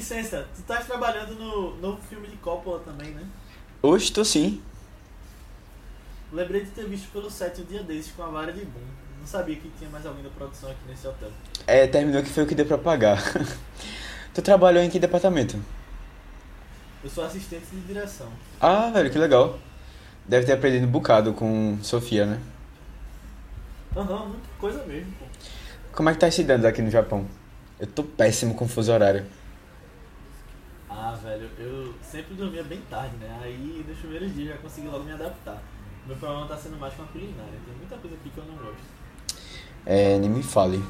licença, tu estás trabalhando no novo filme de Coppola também, né? Hoje estou sim. Lembrei de ter visto pelo set um dia desses com a vara de boom. Não sabia que tinha mais alguém da produção aqui nesse hotel. É, terminou que foi o que deu pra pagar. tu trabalhou em que departamento? Eu sou assistente de direção. Ah, velho, que legal. Deve ter aprendido um bocado com Sofia, né? Aham, muita coisa mesmo, pô. Como é que tá se dando aqui no Japão? Eu tô péssimo com fuso horário. Ah, velho, eu sempre dormia bem tarde, né? Aí nos primeiros dias já consegui logo me adaptar. Meu problema tá sendo mais com a culinária. Tem muita coisa aqui que eu não gosto. É, nem me fale.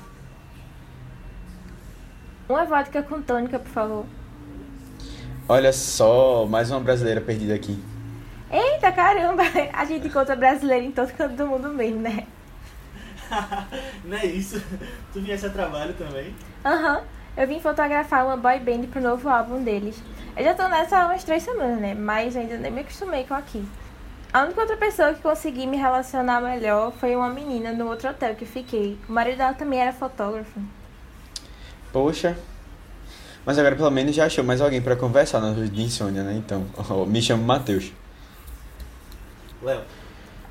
Uma vodka com tônica, por favor. Olha só, mais uma brasileira perdida aqui. Eita caramba! A gente encontra brasileiro em todo canto do mundo mesmo, né? não é isso? Tu viesse a trabalho também? Aham. Eu vim fotografar uma boy band pro novo álbum deles. Eu já tô nessa há umas três semanas, né? Mas ainda nem me acostumei com aqui. A única outra pessoa que consegui me relacionar melhor foi uma menina no outro hotel que fiquei. O marido dela também era fotógrafo. Poxa. Mas agora pelo menos já achou mais alguém pra conversar na noite de insônia, né? Então, me chamo Matheus. Léo.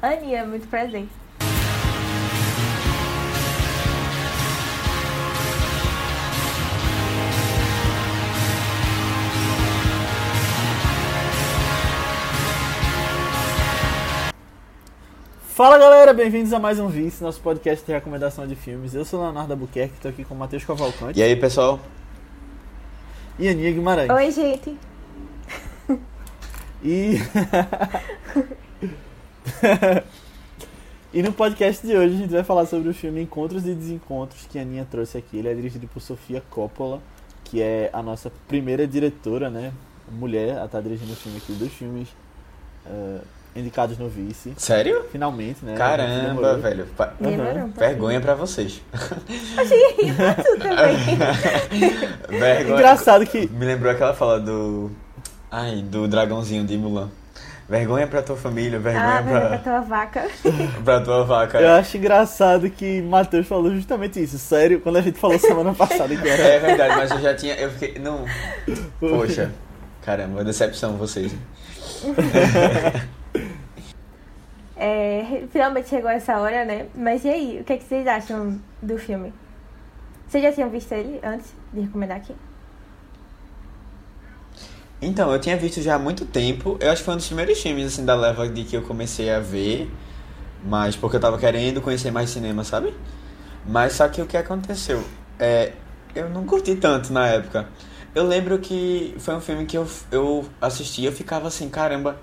Aninha, muito presente. Fala galera, bem-vindos a mais um Vice, nosso podcast de recomendação de filmes. Eu sou Leonardo Albuquerque, estou aqui com o Matheus Cavalcante. E aí, pessoal? E Aninha Guimarães. Oi, gente. E. e no podcast de hoje a gente vai falar sobre o filme Encontros e Desencontros que a Aninha trouxe aqui. Ele é dirigido por Sofia Coppola, que é a nossa primeira diretora, né? Mulher a estar tá dirigindo o filme aqui dos filmes. Uh, indicados no vice. Sério? Finalmente, né? Caramba, velho. Pa uhum. Vergonha pra vocês. Achei tu também. Vergonha. Engraçado que. Me lembrou aquela fala do. Ai, do dragãozinho de Mulan. Vergonha pra tua família, vergonha ah, pra... pra tua vaca. pra tua vaca. Eu acho engraçado que Matheus falou justamente isso. Sério, quando a gente falou semana passada que era. É verdade, mas eu já tinha. Eu fiquei. Não. Poxa. Caramba, decepção vocês. É, finalmente chegou essa hora, né? Mas e aí, o que, é que vocês acham do filme? Vocês já tinham visto ele antes de recomendar aqui? Então, eu tinha visto já há muito tempo. Eu acho que foi um dos primeiros filmes assim, da leva de que eu comecei a ver. Mas porque eu tava querendo conhecer mais cinema, sabe? Mas só que o que aconteceu? É, eu não curti tanto na época. Eu lembro que foi um filme que eu, eu assisti eu ficava assim, caramba,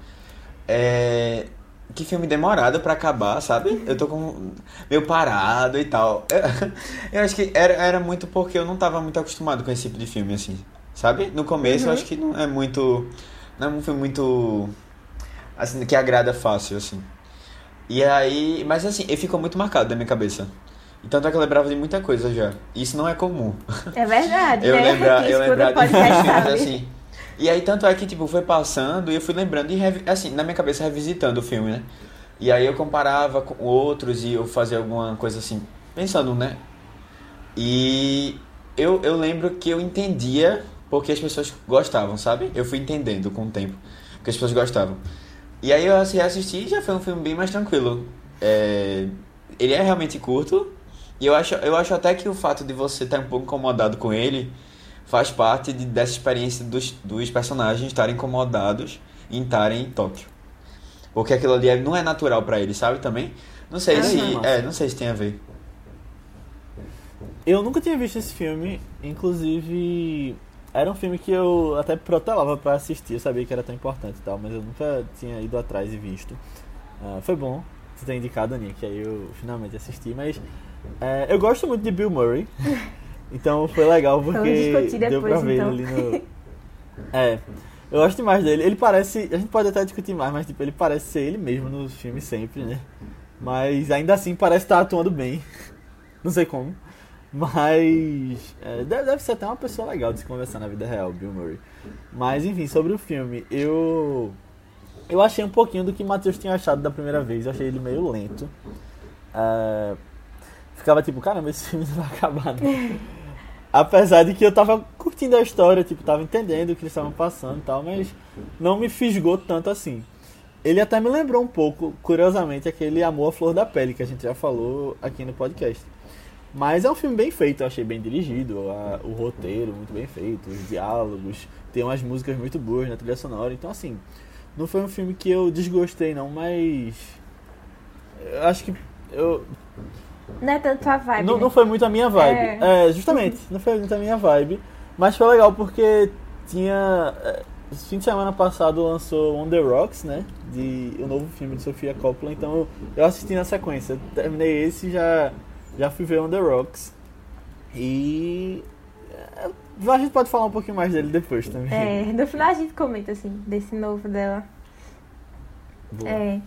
é, que filme demorado para acabar, sabe? Eu tô com meio parado e tal. Eu, eu, acho que era, era muito porque eu não tava muito acostumado com esse tipo de filme, assim, sabe? No começo uhum. eu acho que não é muito. Não é um filme muito. Assim, que agrada fácil, assim. E aí. Mas assim, ele ficou muito marcado na minha cabeça. Então é que eu lembrava de muita coisa já. Isso não é comum. É verdade, eu né? Lembra, eu lembrar de filmes assim. E aí tanto é que tipo foi passando e eu fui lembrando e assim, na minha cabeça revisitando o filme, né? E aí eu comparava com outros e eu fazia alguma coisa assim, pensando, né? E eu, eu lembro que eu entendia porque as pessoas gostavam, sabe? Eu fui entendendo com o tempo porque as pessoas gostavam. E aí eu assisti e já foi um filme bem mais tranquilo. É, ele é realmente curto, e eu acho, eu acho até que o fato de você estar um pouco incomodado com ele faz parte de, dessa experiência dos, dos personagens estarem incomodados em estarem em Tóquio. Porque aquilo ali é, não é natural para eles, sabe também? Não sei se. É, não sei se tem a ver. Eu nunca tinha visto esse filme, inclusive era um filme que eu até protelava para assistir, eu sabia que era tão importante e tal, mas eu nunca tinha ido atrás e visto. Uh, foi bom você ter indicado, Aninha, que aí eu finalmente assisti, mas é, eu gosto muito de Bill Murray. Então foi legal porque depois, deu pra ver então. ali no. É. Eu gosto demais dele. Ele parece. A gente pode até discutir mais, mas tipo, ele parece ser ele mesmo nos filmes sempre, né? Mas ainda assim parece estar atuando bem. Não sei como. Mas. É, deve ser até uma pessoa legal de se conversar na vida real, Bill Murray. Mas enfim, sobre o filme, eu. Eu achei um pouquinho do que o Matheus tinha achado da primeira vez. Eu achei ele meio lento. É, ficava tipo, caramba, esse filme não vai acabar, não. Apesar de que eu tava curtindo a história, tipo, tava entendendo o que eles estavam passando e tal, mas não me fisgou tanto assim. Ele até me lembrou um pouco, curiosamente, aquele Amor à Flor da Pele que a gente já falou aqui no podcast. Mas é um filme bem feito, eu achei bem dirigido, a- o roteiro muito bem feito, os diálogos, tem umas músicas muito boas na trilha sonora, então assim, não foi um filme que eu desgostei não, mas eu acho que eu Não é tanto a vibe. não, né? não foi muito a minha vibe. É. É, justamente, não foi muito a minha vibe. Mas foi legal porque tinha. é, fim de semana passado lançou On The Rocks, né? De, o novo filme de Sofia Coppola. Então eu, assisti na sequência. Terminei esse e já, já fui ver On The Rocks. E. é, a gente pode falar um pouquinho mais dele depois também. É, no final a gente comenta, assim, desse novo dela. Boa. É.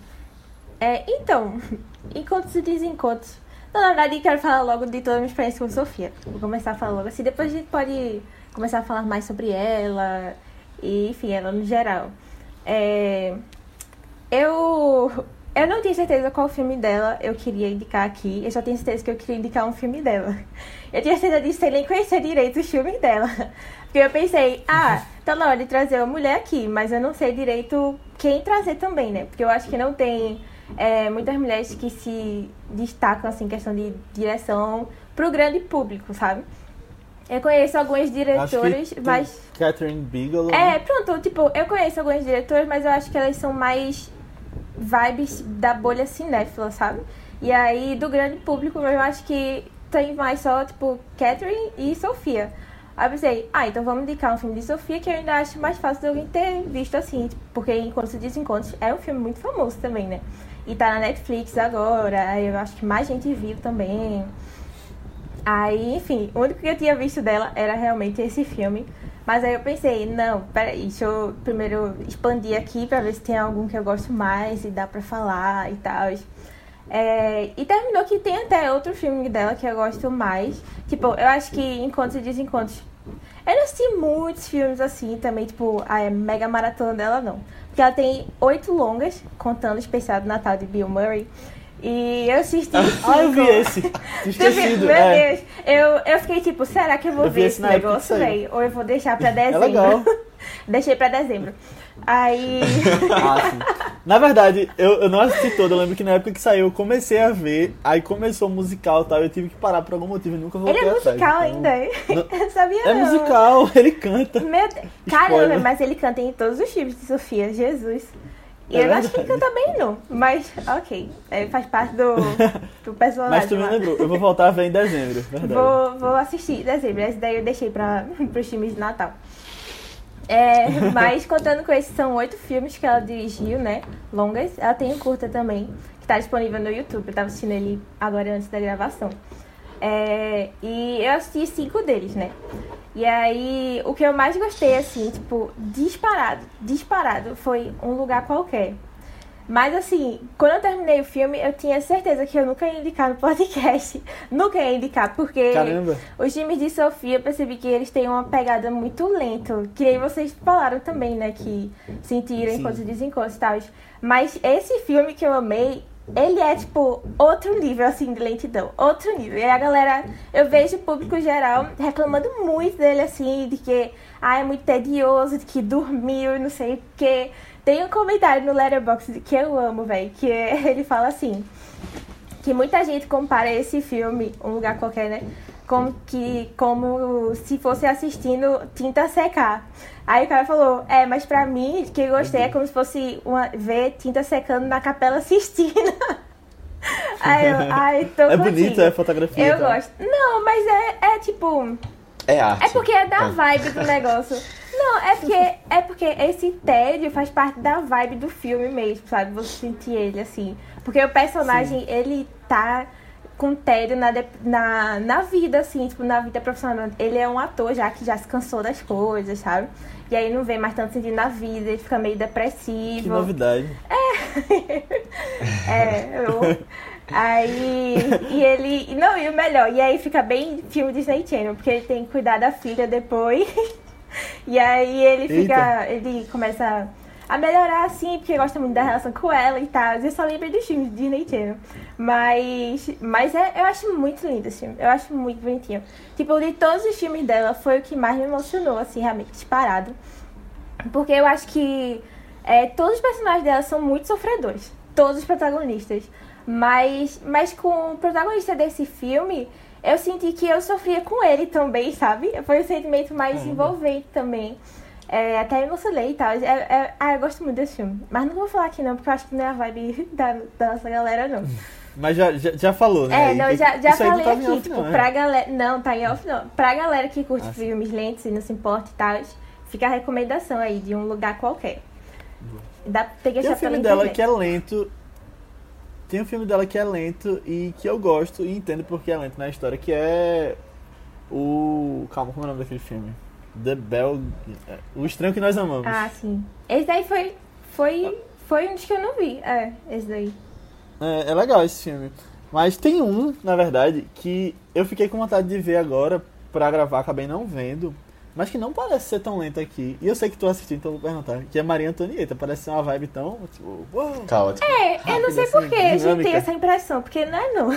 É, então, encontros e desencontros. Não, na verdade, quero falar logo de toda a minha experiência com Sofia. Vou começar a falar logo assim, depois a gente pode começar a falar mais sobre ela e, enfim, ela no geral. É, eu, eu não tinha certeza qual filme dela eu queria indicar aqui. Eu só tenho certeza que eu queria indicar um filme dela. Eu tinha certeza disso sem nem conhecer direito os filmes dela. Porque eu pensei, ah, tá na hora de trazer uma mulher aqui, mas eu não sei direito quem trazer também, né? Porque eu acho que não tem é, muitas mulheres que se destacam, assim, questão de direção pro grande público, sabe? Eu conheço algumas diretoras, mas. Catherine Bigelow. É, pronto, tipo, eu conheço algumas diretoras, mas eu acho que elas são mais vibes da bolha cinéfila, sabe? E aí, do grande público, eu acho que tem mais só, tipo, Catherine e Sofia. Aí eu pensei, ah, então vamos indicar um filme de Sofia que eu ainda acho mais fácil de alguém ter visto assim, porque Encontros e Desencontros é um filme muito famoso também, né? E tá na Netflix agora, eu acho que mais gente viu também. Aí, enfim, o único que eu tinha visto dela era realmente esse filme. Mas aí eu pensei, não, peraí, deixa eu primeiro expandir aqui pra ver se tem algum que eu gosto mais e dá pra falar e tal. É, e terminou que tem até outro filme dela que eu gosto mais. Tipo, eu acho que Encontros e Desencontros. Eu não assisti muitos filmes assim também, tipo, a mega maratona dela não. Porque ela tem oito longas, contando o especial do Natal de Bill Murray. E eu assisti. Ah, eu vi esse. Esquecido. Meu é. Deus, eu, eu fiquei tipo, será que eu vou Eu ver esse negócio, velho? Ou eu vou deixar pra É dezembro? legal. Deixei pra dezembro. Aí. Ah. Na verdade, eu, eu não assisti todo. Eu lembro que na época que saiu eu comecei a ver. Aí começou o musical e tal. Eu tive que parar por algum motivo e nunca voltei ele é atrás. musical então- ainda, hein? Não- Eu não sabia É não. musical, ele canta. Meu Deus. Caramba, mas ele canta em todos os filmes de Sofia, Jesus. E É eu não acho que ele verdade. canta bem, não. Mas, ok. É, faz parte do, do personagem. Mas tu me lembrou. Eu vou voltar a ver em dezembro, verdade. Vou, vou assistir em dezembro. Esse daí eu deixei para os filmes de Natal. É, mas contando com esses, são oito filmes que ela dirigiu, né? Longas. Ela tem um curta também, que tá disponível no YouTube. Eu tava assistindo ele agora antes da gravação. É, e eu assisti cinco deles, né? E aí, o que eu mais gostei, assim, tipo, disparado, disparado, foi Um Lugar Qualquer. Mas assim, quando eu terminei o filme, eu tinha certeza que eu nunca ia indicar no podcast. nunca ia indicar, porque Caramba. os filmes de Sofia, eu percebi que eles têm uma pegada muito lenta. Que nem vocês falaram também, né? Que sentiram Sim. encontros e desencontros e tal. Mas esse filme que eu amei, ele é, tipo, outro nível, assim, de lentidão. Outro nível. E a galera, eu vejo o público geral reclamando muito dele, assim, de que, ah, é muito tedioso, de que dormiu e não sei o quê. Tem um comentário no Letterboxd que eu amo, velho, que é- ele fala assim que muita gente compara esse filme, Um Lugar Qualquer, né? Como, que, como se fosse assistindo Tinta Secar. Aí o cara falou, é, mas pra mim, que eu gostei, é como se fosse uma, ver tinta secando na Capela Sistina. Aí eu, ai, tô É contigo. bonito, é fotografia. Eu tá? gosto. Não, mas é, é tipo... É arte. É porque é da Ah. vibe do negócio. Não, é porque, é porque esse tédio faz parte da vibe do filme mesmo, sabe? Você sentir ele assim. Porque o personagem, ele tá com tédio na, na, na vida, assim, tipo, na vida profissional. Ele é um ator já que já se cansou das coisas, sabe? E aí não vê mais tanto sentido na vida, ele fica meio depressivo. Que novidade. É, eu... Aí, e ele, não, e o melhor, e aí fica bem filme Disney Channel, porque ele tem que cuidar da filha depois, e aí ele fica, ele começa a melhorar, assim, porque gosta muito da relação com ela e tal. Eu só lembro dos filmes de Disney Channel. Mas, mas é, eu acho muito lindo esse filme. Eu acho muito bonitinho. Tipo, de todos os filmes dela, foi o que mais me emocionou, assim, realmente, disparado. Porque eu acho que é, todos os personagens dela são muito sofredores. Todos os protagonistas. Mas, mas com o protagonista desse filme, eu senti que eu sofria com ele também, sabe? Foi um sentimento mais envolvente também. É, até emocionei e tal. É, é, ah, eu gosto muito desse filme. Mas não vou falar aqui não, porque eu acho que não é a vibe da, da nossa galera, não. Mas já, já, já falou, né? É, não, E- já, já falei tá aqui, off, tipo, não, é? pra galera. Não, tá em off não. Pra galera que curte Ah, filmes lentos e não se importa e tal, fica a recomendação aí de um lugar qualquer. Dá pra ter que achar um filme pela dela que é lento. Tem um filme dela que é lento e que eu gosto e entendo porque é lento na história, que é o. Calma, como é o nome daquele filme? The Bell. O Estranho que Nós Amamos. Ah, sim. Esse daí foi. Foi. Foi um dos que eu não vi. É, esse daí. É, é legal esse filme. Mas tem um, na verdade, que eu fiquei com vontade de ver agora pra gravar, acabei não vendo. Mas que não parece ser tão lento aqui. E eu sei que tu assistiu, então eu vou perguntar. Que é Maria Antonieta. Parece ser uma vibe tão. Tipo, uou. Caótico. É, eu não sei assim, por que a gente tem essa impressão, porque não é não.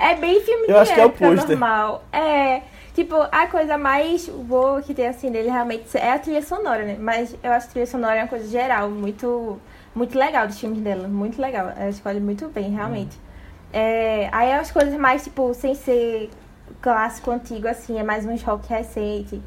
É bem filme Eu de acho que é o época pôster. normal. É, tipo, a coisa mais boa que tem assim dele realmente é a trilha sonora, né? Mas eu acho que a trilha sonora é uma coisa geral, muito, muito legal dos filmes dela. Muito legal. Ela escolhe muito bem, realmente. É, aí as coisas mais, tipo, sem ser clássico antigo, assim, é mais um rock recente.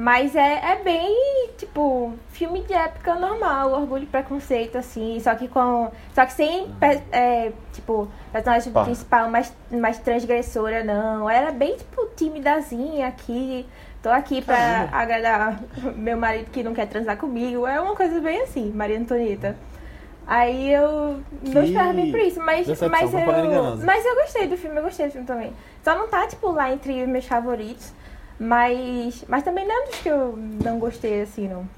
Mas é, é bem, tipo, filme de época normal, orgulho e preconceito, assim, só que com. Só que sem, é, tipo, personagem Pá. principal mais, mais transgressora, não. Era bem, tipo, timidazinha aqui. Tô aqui pra Caramba. agradar meu marido que não quer transar comigo. É uma coisa bem assim, Maria Antonieta. Aí eu não Que esperava bem por isso, mas, decepção, mas, eu, mas eu gostei do filme, eu gostei do filme também. Só não tá, tipo, lá entre os meus favoritos. Mas, mas também não é dos que eu não gostei, assim, não.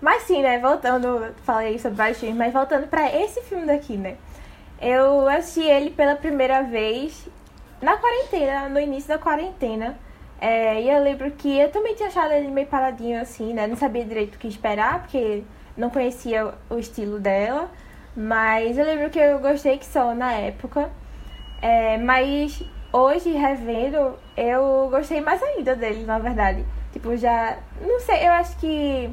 Mas sim, né, voltando, falei sobre vários filmes, mas voltando pra esse filme daqui, né. Eu assisti ele pela primeira vez na quarentena, no início da quarentena. É, e eu lembro que eu também tinha achado ele meio paradinho assim, né? Não sabia direito o que esperar, porque não conhecia o estilo dela. Mas eu lembro que eu gostei que só na época. É, mas hoje, revendo, eu gostei mais ainda dele, na verdade. Tipo, já. Não sei, eu acho que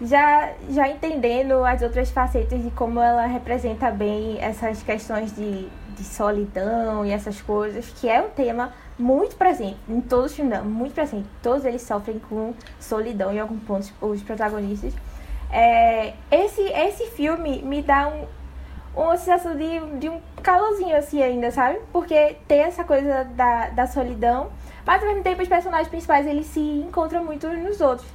já, já entendendo as outras facetas de como ela representa bem essas questões de, de solidão e essas coisas, que é um tema muito presente em todos os filmes muito presente. Todos eles sofrem com solidão em algum ponto, os protagonistas. É, esse, esse filme me dá um, uma sensação de, de um calorzinho assim ainda, sabe? Porque tem essa coisa da, da solidão, mas ao mesmo tempo os personagens principais eles se encontram muito uns nos outros.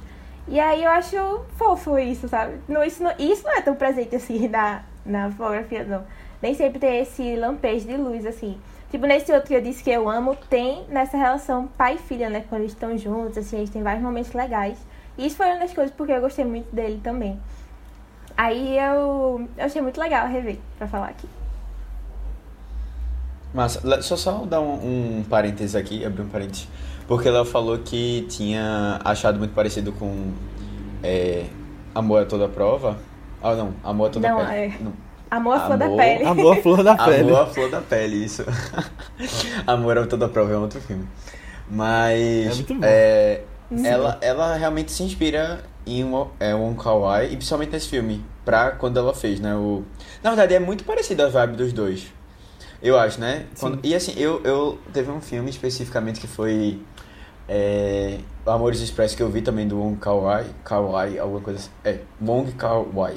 E aí eu acho fofo isso, sabe? Não, isso, não, isso não é tão presente assim na, na fotografia, não. Nem sempre tem esse lampejo de luz, assim. Tipo, nesse outro que eu disse que eu amo, tem nessa relação pai e filha, né? Quando eles estão juntos, assim, eles têm vários momentos legais. E isso foi uma das coisas porque eu gostei muito dele também. Aí eu, eu achei muito legal rever, pra falar aqui. Massa, Le- só só dar um, um parênteses aqui, abrir um parênteses. Porque ela falou que tinha achado muito parecido com é, Amor a Toda Prova. Ah, não, Amor a Toda Não, Pele. é- Não. Amor à flor da pele. Amor, flor da pele. Amor a Flor da Pele, isso. Amor a Toda Prova é outro filme. Mas É muito bom. é, ela, ela realmente se inspira em um, é, um Kawaii, e principalmente nesse filme, pra quando ela fez, né? O, na verdade, é muito parecido a vibe dos dois. Eu acho, né? Quando- e assim, eu, eu teve um filme especificamente que foi é, Amores Express que eu vi também do Wong Kar-wai, Kar-wai, alguma coisa assim. É, Wong Kar-wai.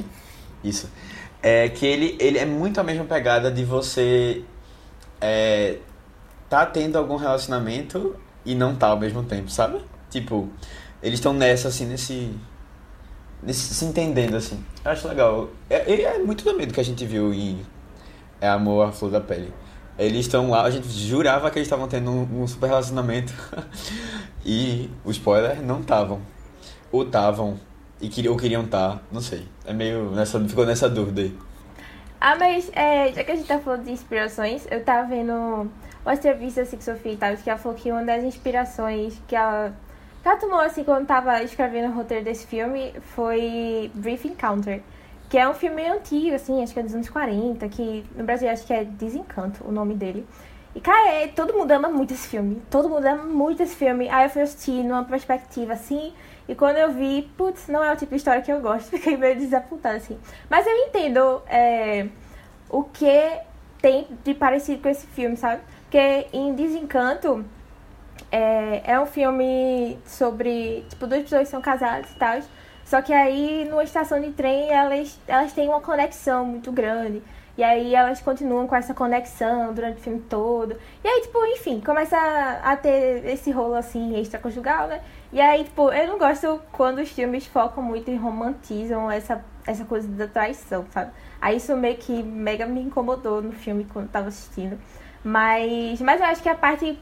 Isso. É que ele, ele é muito a mesma pegada de você é, tá tendo algum relacionamento e não tá ao mesmo tempo, sabe? Tipo, eles estão nessa, assim, nesse. Se entendendo, assim. Eu acho legal. É, é, muito do que a gente viu em É Amor à Flor da Pele. Eles estão lá, a gente jurava que eles estavam tendo um, um super relacionamento. e o spoiler, não estavam. Ou estavam. E queriam, ou queriam estar, não sei. É meio. Nessa, ficou nessa dúvida aí. Ah, mas é, já que a gente tá falando de inspirações, eu tava vendo uma entrevista assim com Sofia e que ela falou que uma das inspirações que ela tomou assim quando tava escrevendo o roteiro desse filme foi Brief Encounter. Que é um filme antigo, assim, acho que é dos anos 40, que no Brasil acho que é Desencanto o nome dele. E, cara, é, todo mundo ama muito esse filme. Todo mundo ama muito esse filme. Aí eu fui assistir numa perspectiva assim. E quando eu vi, putz, não é o tipo de história que eu gosto. Fiquei meio desapontada, assim. Mas eu entendo é, o que tem de parecido com esse filme, sabe? Porque em Desencanto é, é um filme sobre, tipo, duas pessoas são casadas e tal. Só que aí, numa estação de trem, elas, elas têm uma conexão muito grande. E aí elas continuam com essa conexão durante o filme todo. E aí, tipo, enfim, começa a, a ter esse rolo assim extraconjugal, né? E aí, tipo, eu não gosto quando os filmes focam muito e romantizam essa, essa coisa da traição, sabe? Aí isso meio que mega me incomodou no filme quando eu tava assistindo. Mas, mas eu acho que a parte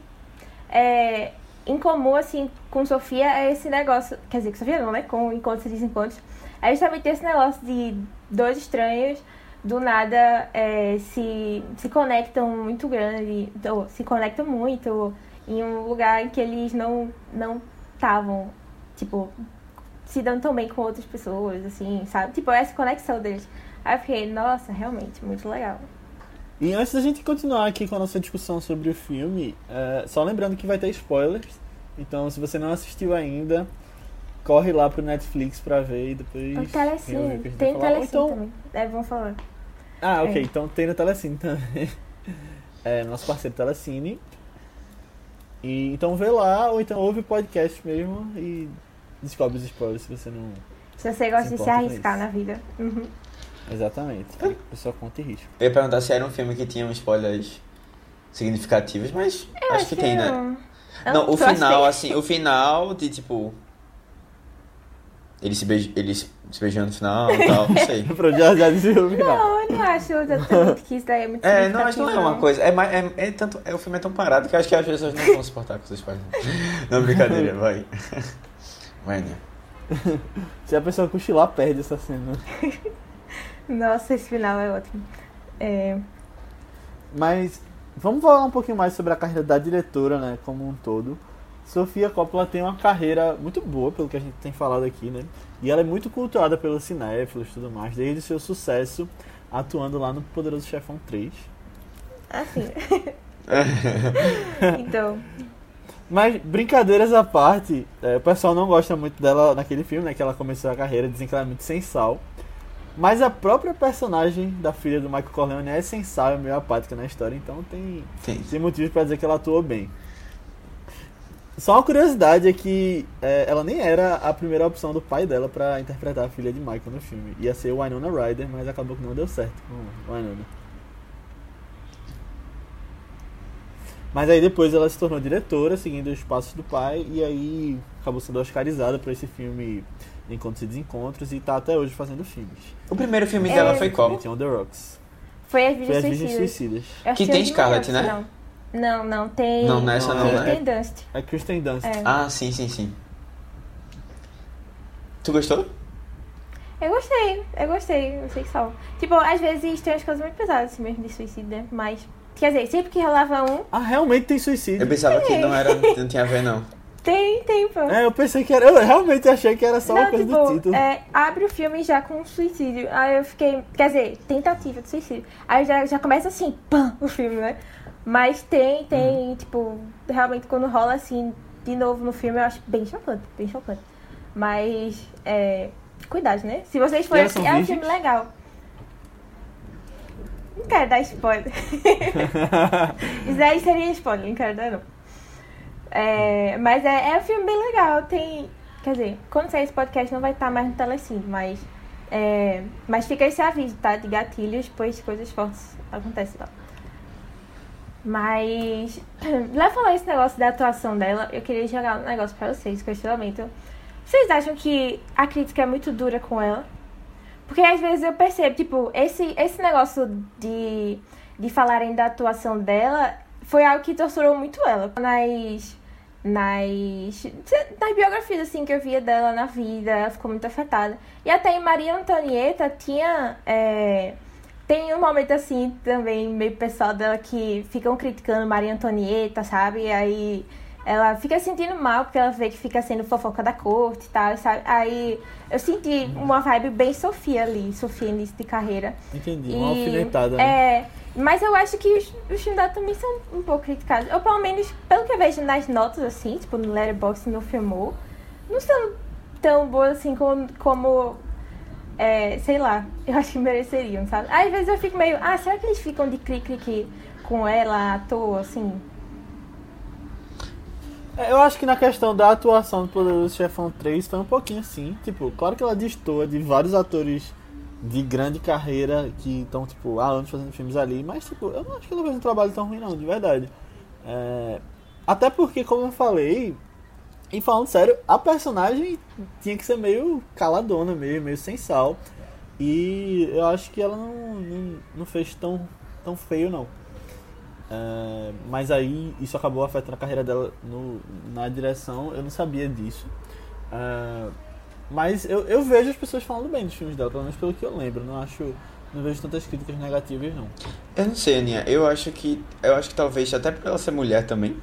é, em comum, assim, com Sofia é esse negócio. Quer dizer, com Sofia não, né? Com Encontros e Desencontros. É justamente esse negócio de dois estranhos do nada é, se, se conectam muito grande, ou se conectam muito em um lugar em que eles não não estavam, tipo, se dando tão bem com outras pessoas, assim, sabe? Tipo, essa conexão deles. Aí eu fiquei, nossa, realmente, muito legal. E antes da gente continuar aqui com a nossa discussão sobre o filme, é, só lembrando que vai ter spoilers. Então, se você não assistiu ainda, corre lá pro Netflix pra ver e depois. O Telecine. Tem Telecine então... também. É, vamos falar. Ah, ok. É. Então tem no Telecine também. É, nosso parceiro Telecine. E, então vê lá, ou então ouve o podcast mesmo e descobre os spoilers se você não. Se você gosta se de se arriscar na vida. Uhum. Exatamente. A pessoa conta e risco. Eu ia perguntar se era um filme que tinha spoilers significativos, mas eu acho que tem, né? não. né? Não, o final, assim, o final de tipo. Eles se, beij... eles se beijando no final e tal, não sei. Pronto, já, já disse o final. Não, eu não acho tanto que isso daí é muito É, não, acho que não é uma coisa. É, mais, é, é, tanto, é, o filme é tão parado que eu acho que as pessoas não vão suportar com seus pais. Não, brincadeira, vai. Vai, né? Se a pessoa cochilar, perde essa cena. Nossa, esse final é ótimo. É... Mas vamos falar um pouquinho mais sobre a carreira da diretora, né, como um todo. Sofia Coppola tem uma carreira muito boa, pelo que a gente tem falado aqui, né? E ela é muito cultuada pelos cinéfilos e tudo mais, desde o seu sucesso atuando lá no Poderoso Chefão 3. Assim. então. Mas, brincadeiras à parte, é, o pessoal não gosta muito dela naquele filme, né? Que ela começou a carreira, dizem que ela é muito sem sal. Mas a própria personagem da filha do Michael Corleone é sensal e meio apática na história, então tem, Sim. tem motivos para dizer que ela atuou bem. Só uma curiosidade é que é, ela nem era a primeira opção do pai dela para interpretar a filha de Michael no filme. Ia ser o Winona Ryder, mas acabou que não deu certo com o Winona. Mas aí depois ela se tornou diretora, seguindo os passos do pai, e aí acabou sendo oscarizada por esse filme Encontros e Desencontros, e tá até hoje fazendo filmes. O primeiro filme dela É, foi qual? On the Rocks. Foi as Virgens As Suicidas. Suicidas. Eu Que tem as Scarlett, né? Não, não, não tem. Não, nessa não, Não, né? Tem Dust. É Kristen Dunst. É. Ah, sim, sim, sim. Tu gostou? Eu gostei, eu gostei, eu sei que só. Tipo, às vezes tem umas coisas muito pesadas assim mesmo de suicídio, né? Mas. Quer dizer, sempre que rolava um, Ah, realmente tem Eu suicídio. pensava que não era, não tinha a ver, não. tem, tem, pô. É, eu pensei que era. Eu realmente achei que era só uma Não, coisa tipo, do título. é, abre o filme já com um suicídio. Aí eu fiquei. Quer dizer, tentativa de suicídio. Aí já, já começa assim, pam, o filme, né? Mas tem, tem, tipo, realmente quando rola assim, de novo no filme, eu acho bem chocante, bem chocante. Mas, é. Cuidado, né? Se vocês forem assistir, é um filme legal. Não quero dar spoiler. Isso aí seria spoiler, não quero dar não. É, mas é, é um filme bem legal. Tem. Quer dizer, quando sair esse podcast não vai estar mais no Telecine, mas. É, mas fica esse aviso, tá? De gatilhos, pois coisas fortes acontecem lá. Mas. Lá falar esse negócio da atuação dela, eu queria jogar um negócio pra vocês, questionamento. Vocês acham que a crítica é muito dura com ela? Porque às vezes eu percebo, tipo, esse, esse negócio de, de falarem da atuação dela foi algo que torturou muito ela. Nas, nas, nas biografias, assim, que eu via dela na vida, ela ficou muito afetada. E até em Maria Antonieta tinha... é, tem um momento, assim, também meio pessoal dela que ficam criticando Maria Antonieta, sabe? E aí ela fica se sentindo mal porque ela vê que fica sendo fofoca da corte e tal, sabe? Aí eu senti uma vibe bem Sofia ali, Sofia início de carreira. Entendi, E, uma alfinetada, né? É, mas eu acho que os, os filmes dela também são um pouco criticados. Ou pelo menos, pelo que eu vejo nas notas, assim, tipo no Letterboxd no Filmou, não são tão boas assim como, como é, sei lá, eu acho que mereceriam, sabe? Às vezes eu fico meio, ah, será que eles ficam de clique com ela à toa, assim? É, Eu acho que na questão da atuação do Poderoso Chefão 3 foi um pouquinho assim. Tipo, claro que ela destoa de vários atores de grande carreira que estão, tipo, há anos fazendo filmes ali, mas, tipo, eu não acho que ela fez um trabalho tão ruim, não, de verdade. É, Até porque, como eu falei, e falando sério, a personagem tinha que ser meio caladona mesmo, meio sem sal. E eu acho que ela não, não, não fez tão, tão feio, não. É, mas aí isso acabou afetando a carreira dela no, na direção, eu não sabia disso. É, mas eu, eu vejo as pessoas falando bem dos filmes dela, pelo menos pelo que eu lembro. Não acho. Não vejo tantas críticas negativas não. Eu não sei, Aninha. Eu acho que. Eu acho que talvez, até por ela ser mulher também.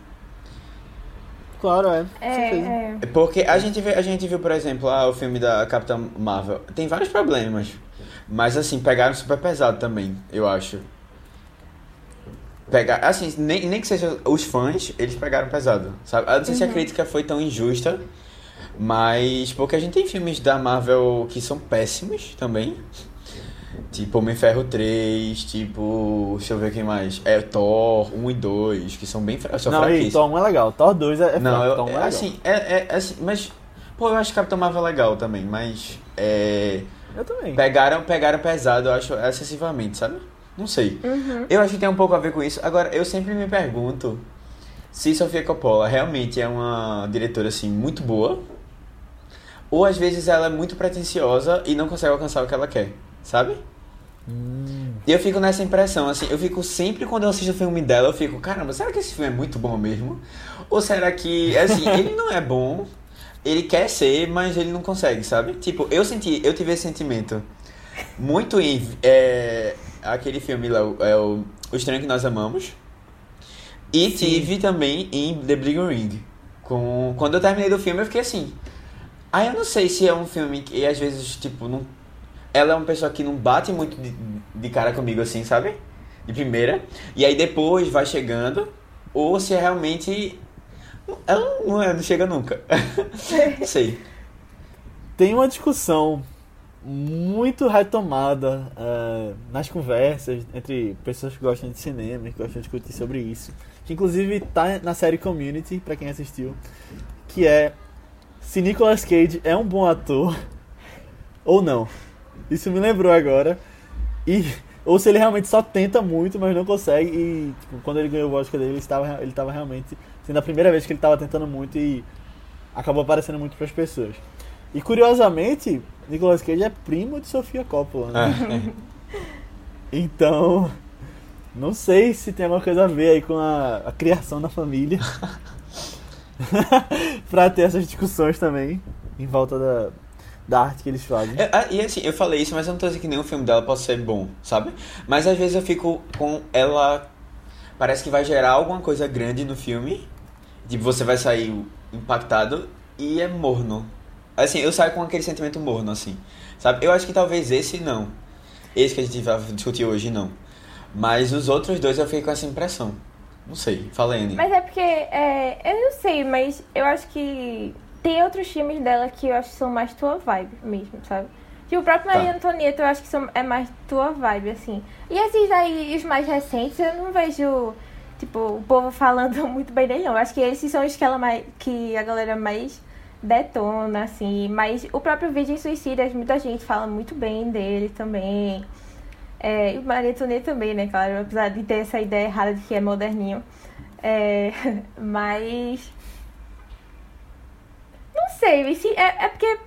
Claro, é. É, certeza. é. Porque a gente, vê, a gente viu, por exemplo, ah, o filme da Capitã Marvel. Tem vários problemas. Mas assim, pegaram super pesado também, eu acho. Pegar, assim, nem, nem que seja os fãs, eles pegaram pesado, sabe? Eu não sei se a crítica foi tão injusta, mas porque a gente tem filmes da Marvel que são péssimos também. Tipo Homem Ferro 3, tipo, deixa eu ver quem mais. É Thor 1 e 2, que são bem fra são Não, e fraquíssimos. Thor 1 é legal. Thor 2 é, é Não, fraco, eu, Thor 1 é é, legal. assim, é, é, é assim, mas pô, eu acho Capitão Marvel legal também, mas é, Eu também. pegaram, pegaram pesado, eu acho excessivamente, sabe? Não sei. Uhum. Eu acho que tem um pouco a ver com isso. Agora, eu sempre me pergunto se Sofia Coppola realmente é uma diretora assim muito boa, ou às vezes ela é muito pretensiosa e não consegue alcançar o que ela quer, sabe? Hum, E eu fico nessa impressão, assim, eu fico sempre quando eu assisto o filme dela, eu fico, caramba, será que esse filme é muito bom mesmo? Ou será que, assim, ele não é bom, ele quer ser, mas ele não consegue, sabe? Tipo, eu senti, eu tive esse sentimento muito em é, aquele filme lá, o- é o, o Estranho que Nós Amamos, e tive também em The Bling Ring. Com, quando eu terminei do filme, eu fiquei assim, ah, eu não sei se é um filme que às vezes, tipo, não ela é uma pessoa que não bate muito de, de cara comigo assim, sabe? De primeira. E aí depois vai chegando. Ou se é realmente. Ela não, é, não chega nunca. Não sei. Tem uma discussão muito retomada é, nas conversas entre pessoas que gostam de cinema, que gostam de discutir sobre isso. Que inclusive tá na série Community, pra quem assistiu. Que é se Nicolas Cage é um bom ator ou não. Isso me lembrou agora. E, ou se ele realmente só tenta muito, mas não consegue. E tipo, quando ele ganhou o Oscar dele, ele estava, ele estava realmente sendo a primeira vez que ele estava tentando muito e acabou aparecendo muito para as pessoas. E curiosamente, Nicolas Cage é primo de Sofia Coppola. Né? É. Então, não sei se tem alguma coisa a ver aí com a, a criação da família. pra ter essas discussões também em volta da, da arte que eles fazem. É, ah, e assim, eu falei isso, mas eu não tô dizendo que nenhum filme dela possa ser bom, sabe? Mas às vezes eu fico com ela. Parece que vai gerar alguma coisa grande no filme. Tipo, você vai sair impactado e é morno. Assim, eu saio com aquele sentimento morno, assim. Sabe? Eu acho que talvez esse não. Esse que a gente vai discutir hoje, não. Mas os outros dois eu fiquei com essa impressão. Não sei, fala. Mas é porque, é, eu não sei, mas eu acho que tem outros filmes dela que eu acho que são mais tua vibe mesmo, sabe? Tipo, o próprio Tá. Maria Antonieta eu acho que são, é mais tua vibe, assim. E esses aí, os mais recentes, eu não vejo, tipo, o povo falando muito bem dele, não. Eu acho que esses são os que, ela mais, que a galera mais detona, assim. Mas o próprio Virgem Suicidas, muita gente fala muito bem dele também. É, e Maria Antonieta também, né, claro, apesar de ter essa ideia errada de que é moderninho. É, mas. Não sei, é, é porque.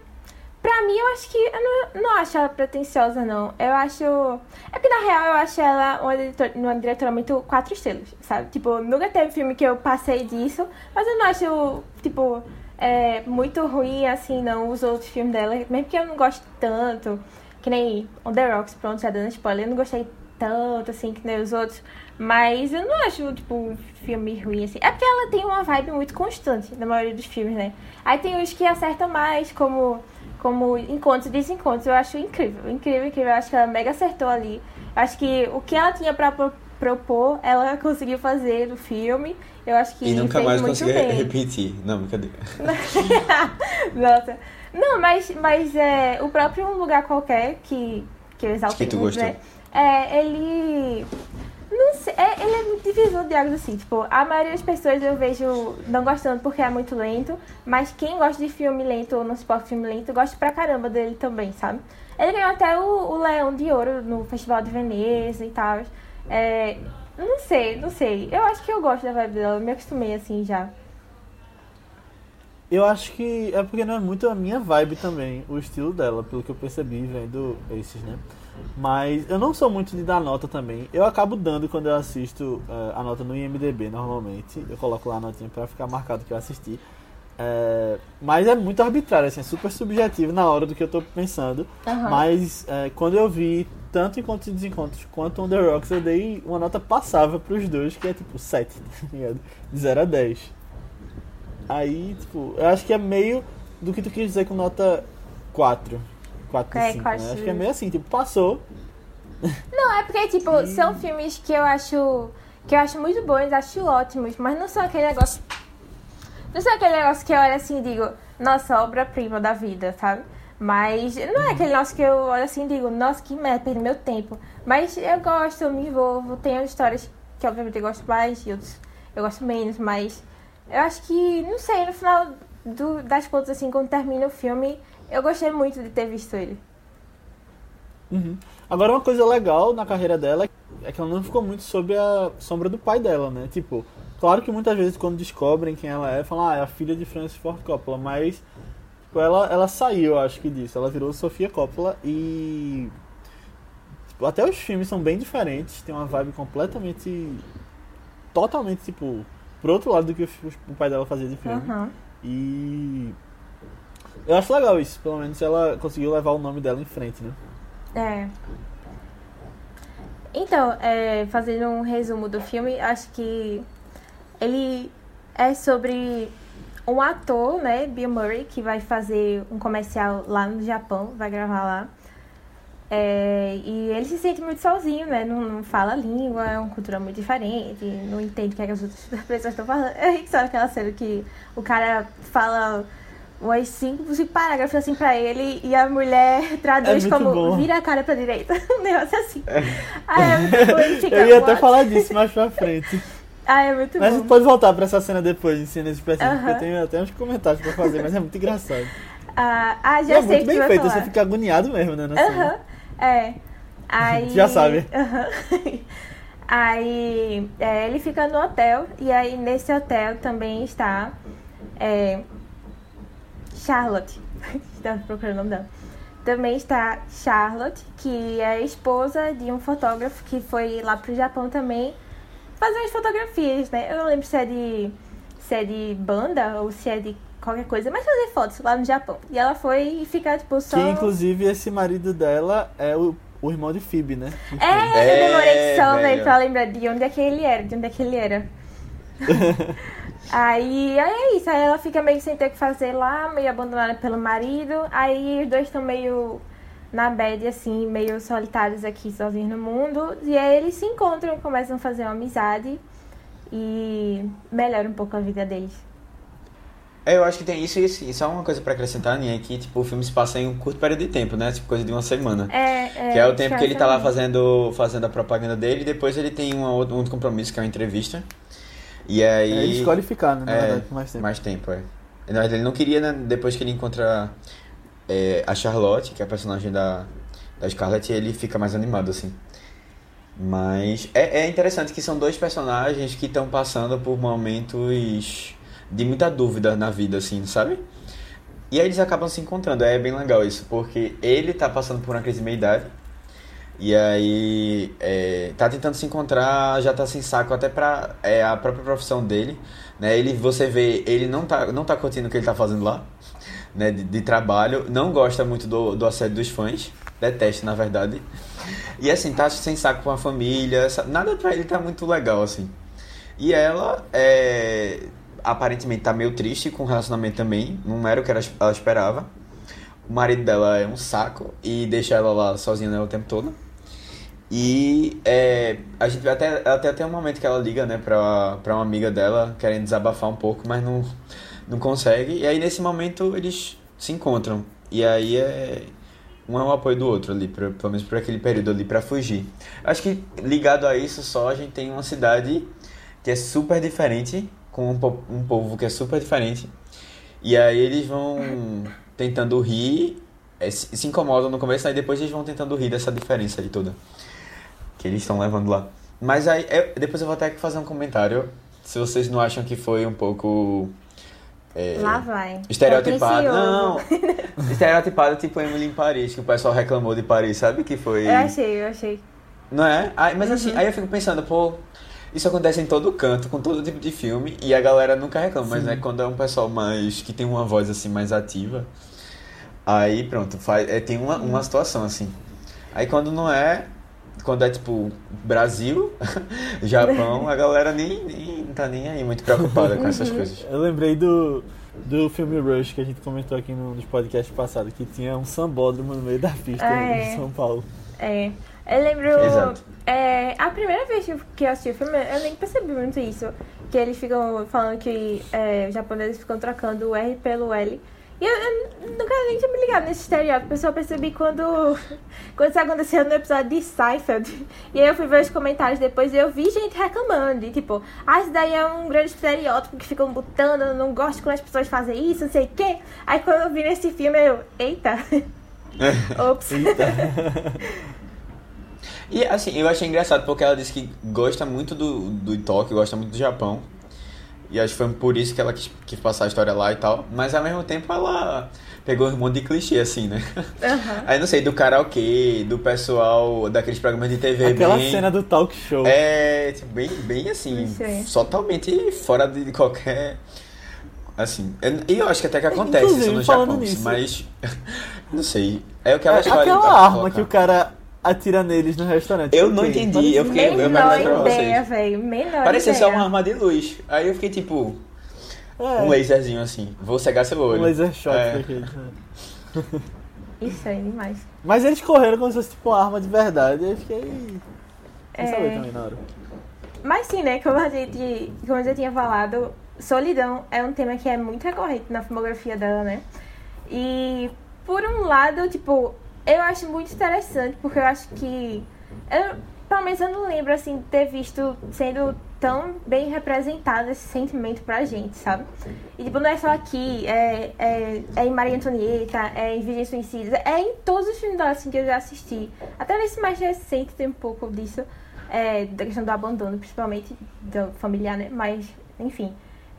Pra mim, eu acho que. Eu não, não acho ela pretensiosa, não. Eu acho. É porque, na real, eu acho ela uma diretora, uma diretora muito quatro estrelas, sabe? Tipo, nunca teve filme que eu passei disso, mas eu não acho, tipo, é, muito ruim, assim, não, os outros filmes dela. Mesmo que eu não goste tanto. Que nem On The Rocks, pronto, já dando spoiler. Eu não gostei tanto, assim, que nem os outros. Mas eu não acho, tipo, um filme ruim, assim. É porque ela tem uma vibe muito constante na maioria dos filmes, né? Aí tem os que acertam mais, como, como encontros e desencontros. Eu acho incrível, incrível, incrível. Eu acho que ela mega acertou ali. Eu acho que o que ela tinha pra pro- propor, ela conseguiu fazer no filme. Eu acho que E nunca mais muito consegui bem. repetir. Não, brincadeira. Nossa. Não, mas, mas é, o próprio Um Lugar Qualquer, que, que eu exaltei Que tu gostou. né? É, ele... Não sei, é, ele é muito divisor de águas, assim. Tipo, a maioria das pessoas eu vejo não gostando porque é muito lento. Mas quem gosta de filme lento ou não suporta filme lento, gosta pra caramba dele também, sabe? Ele ganhou até o, o Leão de Ouro no Festival de Veneza e tal. É, não sei, não sei. Eu acho que eu gosto da vibe dela, eu me acostumei assim já. Eu acho que é porque não é muito a minha vibe também, o estilo dela, pelo que eu percebi vendo esses, né? Mas eu não sou muito de dar nota também. Eu acabo dando quando eu assisto eh, a nota no IMDB normalmente. Eu coloco lá a notinha pra ficar marcado que eu assisti. Eh, mas é muito arbitrário, assim, é super subjetivo na hora do que eu tô pensando. Aham. Mas eh, quando eu vi tanto Encontros e Desencontros quanto On The Rocks, eu dei uma nota passável pros dois, que é tipo 7, tá ligado? De 0 a 10. Aí, tipo, eu acho que é meio do que tu quis dizer com nota 4. 4 É, de 5, quatro né? Acho que é meio assim, tipo, passou. Não, é porque, tipo, são filmes que eu acho. que eu acho muito bons, acho ótimos, mas não são aquele negócio. Não são aquele negócio que eu olho assim e digo, nossa, obra-prima da vida, sabe? Mas não é aquele negócio que eu olho assim e digo, nossa, que merda, perdi meu tempo. Mas eu gosto, eu me envolvo, tenho histórias que obviamente eu gosto mais e outros eu gosto menos, mas eu acho que, não sei, no final do- das contas, assim, quando termina o filme, eu gostei muito de ter visto ele. Uhum. Agora, uma coisa legal na carreira dela é que ela não ficou muito sob a sombra do pai dela, né? Tipo, claro que muitas vezes quando descobrem quem ela é, falam, ah, é a filha de Francis Ford Coppola, mas tipo, ela, ela saiu, acho que disso. Ela virou Sofia Coppola e. tipo, até os filmes são bem diferentes, tem uma vibe completamente. totalmente, tipo, pro outro lado do que o, pai dela fazia de filme. Aham. E. Eu acho legal isso, pelo menos ela conseguiu levar o nome dela em frente, né? É. Então, é, fazendo um resumo do filme, acho que ele é sobre um ator, né, Bill Murray, que vai fazer um comercial lá no Japão, vai gravar lá. É, e ele se sente muito sozinho, né? Não, não fala a língua, é uma cultura muito diferente, não entende o que, é que as outras pessoas estão falando. É que sabe aquela cena que o cara fala umas cinco, cinco parágrafos assim pra ele e a mulher traduz É como bom. vira a cara pra direita. Um negócio assim. Ah, é muito bom, ele fica, Eu ia até falar disso mais pra frente. Ah, é muito Mas a bom. gente pode voltar pra essa cena depois, em cenas específicas, porque Aham. eu tenho até uns comentários pra fazer, mas é muito engraçado. Ah, ah, E já é sei muito que bem feito, falar. você fica agoniado mesmo, né? na cena. Aham, é. Aí... Já sabe. Aham. Aí é, ele fica no hotel e aí nesse hotel também está é, Charlotte. Estava procurando o nome dela. Também está Charlotte, que é esposa de um fotógrafo que foi lá pro Japão também fazer umas fotografias, né? Eu não lembro se é de se é de banda ou se é de qualquer coisa, mas fazer fotos lá no Japão. E ela foi e fica tipo só Que inclusive esse marido dela é o, o irmão de Phoebe, né? É, É, eu demorei só, velho, velho. pra lembrar de onde é que ele era, de onde é que ele era. aí, aí é isso, aí ela fica meio sem ter o que fazer lá, meio abandonada pelo marido, aí os dois estão meio na bad, assim, meio solitários aqui, sozinhos no mundo, e aí eles se encontram, começam a fazer uma amizade e melhora um pouco a vida deles. É, eu acho que tem isso e isso. E só uma coisa pra acrescentar, Aninha, é que tipo, o filme se passa em um curto período de tempo, né? Tipo, coisa de uma semana. É, é, que é o tempo que ele tá lá fazendo fazendo, a propaganda dele e depois ele tem uma, um outro compromisso, que é uma entrevista. E aí. É, ele escolhe ficar, né? Na É, verdade, por mais tempo. Mais tempo, é. Na verdade, ele não queria, né? Depois que ele encontra é, a Charlotte, que é a personagem da, da Scarlett, ele fica mais animado, assim. Mas é, é interessante que são dois personagens que estão passando por momentos de muita dúvida na vida, assim, sabe? E aí eles acabam se encontrando. É bem legal isso, porque ele tá passando por uma crise de meia-idade. E aí é, tá tentando se encontrar, já tá sem saco até pra é, a própria profissão dele. Né? Ele, você vê, ele não tá, não tá curtindo o que ele tá fazendo lá. né, de, de trabalho, não gosta muito do, do assédio dos fãs, detesta, na verdade. E assim, tá sem saco com a família, nada pra ele tá muito legal, assim. E ela é, aparentemente tá meio triste com o relacionamento também, não era o que ela, esperava. O marido dela é um saco e deixa ela lá sozinha né, o tempo todo. E é, a gente vai até, até até um momento que ela liga, né, pra, pra uma amiga dela, querendo desabafar um pouco, mas não, não consegue. E aí nesse momento eles se encontram. E aí é. Um é o apoio do outro ali, pra, pelo menos por aquele período ali, para fugir. Acho que ligado a isso só a gente tem uma cidade que é super diferente, com um, um povo que é super diferente. E aí eles vão tentando rir, é, se incomodam no começo, aí depois eles vão tentando rir dessa diferença aí toda que eles estão levando lá. Mas aí, eu, depois eu vou até fazer um comentário, se vocês não acham que foi um pouco... É, lá vai. Estereotipado. Não, estereotipado tipo Emily em Paris, que o pessoal reclamou de Paris, sabe? Que foi... Eu achei, eu achei. Não é? Aí, mas assim, uhum. aí eu fico pensando, pô, isso acontece em todo canto, com todo tipo de filme, e a galera nunca reclama, Sim. mas né, quando é um pessoal mais que tem uma voz assim mais ativa, aí pronto, faz, é, tem uma, uma situação assim. Aí quando não é, quando é tipo Brasil, Japão, a galera nem, nem tá nem aí muito preocupada com essas coisas. Eu lembrei do, do filme Rush que a gente comentou aqui no, nos podcasts passados, que tinha um sambódromo no meio da pista é. em São Paulo. É. Eu lembro. É, a primeira vez que eu assisti o filme, eu nem percebi muito isso. Que eles ficam falando que é, os japoneses ficam trocando o R pelo L. E eu, eu nunca nem tinha me ligado nesse estereótipo. Eu só percebi quando, quando isso aconteceu no episódio de Seinfeld. E aí eu fui ver os comentários depois e eu vi gente reclamando. De, tipo, ah, isso daí é um grande estereótipo que ficam botando, eu não gosto quando as pessoas fazem isso, não sei o quê. Aí quando eu vi nesse filme, eu, eita. Ops. Eita. e assim, eu achei engraçado porque ela disse que gosta muito do, do Tóquio, gosta muito do Japão. E acho que foi por isso que ela quis, quis passar a história lá e tal. Mas ao mesmo tempo ela pegou um monte de clichê, assim, né? Uhum. Aí não sei, do karaokê, do pessoal daqueles programas de TV. Aquela bem, cena do talk show. É, tipo, bem, bem assim, totalmente fora de qualquer. Assim, e eu acho que até que acontece Inclusive, isso no Japão, nisso, mas não sei. É o que ela é, escolhe. Aquela arma que o cara atira neles no restaurante. Eu não entendi, eu fiquei. Menor eu ideia, velho. Menor Parecia ideia. só uma arma de luz. Aí eu fiquei tipo. É. Um laserzinho assim. Vou cegar seu olho. Um laser shot é. daquele. Isso aí, demais. Mas eles correram como se fosse tipo uma arma de verdade. Eu fiquei. Sem é... saber também na hora. Mas sim, né? Como a gente. Como eu já tinha falado, solidão é um tema que é muito recorrente na filmografia dela, né? E por um lado, tipo, eu acho muito interessante, porque eu acho que. Eu, pelo menos eu não lembro, assim, ter visto sendo tão bem representado esse sentimento pra gente, sabe? E, tipo, não é só aqui, é, é, é em Maria Antonieta, é em Virgem Suicida, é em todos os filmes dela, assim, que eu já assisti. Até nesse mais recente tem um pouco disso, é, da questão do abandono, principalmente do familiar, né? Mas, enfim.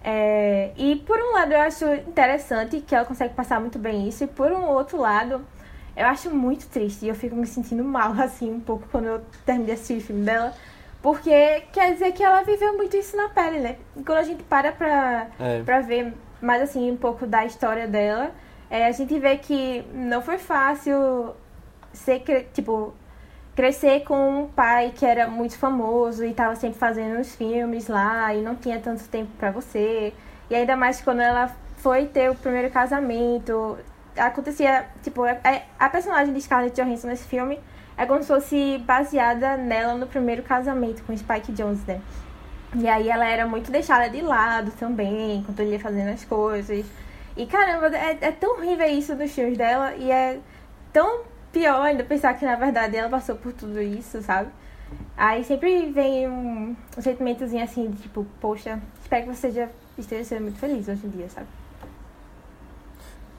É, e por um lado eu acho interessante que ela consegue passar muito bem isso, e por um outro lado eu acho muito triste e eu fico me sentindo mal, assim, um pouco quando eu termino de assistir o filme dela. Porque quer dizer que ela viveu muito isso na pele, né? E quando a gente para pra, é. pra ver mais, assim, um pouco da história dela, é, a gente vê que não foi fácil ser, tipo, crescer com um pai que era muito famoso e estava sempre fazendo os filmes lá e não tinha tanto tempo para você. E ainda mais quando ela foi ter o primeiro casamento, acontecia, tipo, a, é, a personagem de Scarlett Johansson nesse filme é como se fosse baseada nela no primeiro casamento com Spike Jones, né? E aí ela era muito deixada de lado também, enquanto ele ia fazendo as coisas. E caramba, é, é tão horrível isso nos filmes dela e é tão pior ainda pensar que na verdade ela passou por tudo isso, sabe? Aí sempre vem um, um sentimentozinho assim de tipo, poxa, espero que você já esteja sendo muito feliz hoje em dia, sabe?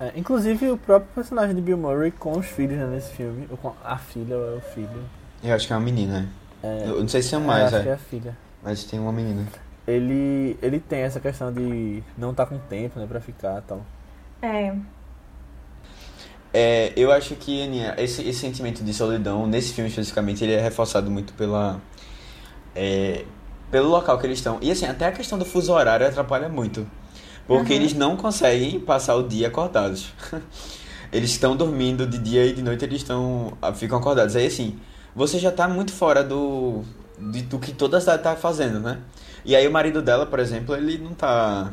É, inclusive o próprio personagem de Bill Murray com os filhos né, nesse filme. Ou com a filha ou é o filho. Eu acho que é uma menina. É, eu não sei se mais, é. Acho que é a filha. Mas tem uma menina. Ele, ele tem essa questão de não estar tá com tempo, né, pra ficar e tal. É. É, eu acho que, Aninha, esse, esse sentimento de solidão, nesse filme especificamente, ele é reforçado muito pela. É, pelo local que eles estão. E assim, até a questão do fuso horário atrapalha muito. Porque Uhum. eles não conseguem passar o dia acordados. Eles estão dormindo de dia e de noite eles estão ah, ficam acordados. Aí assim, você já tá muito fora do de- do que toda a cidade tá fazendo, né? E aí o marido dela, por exemplo, ele não tá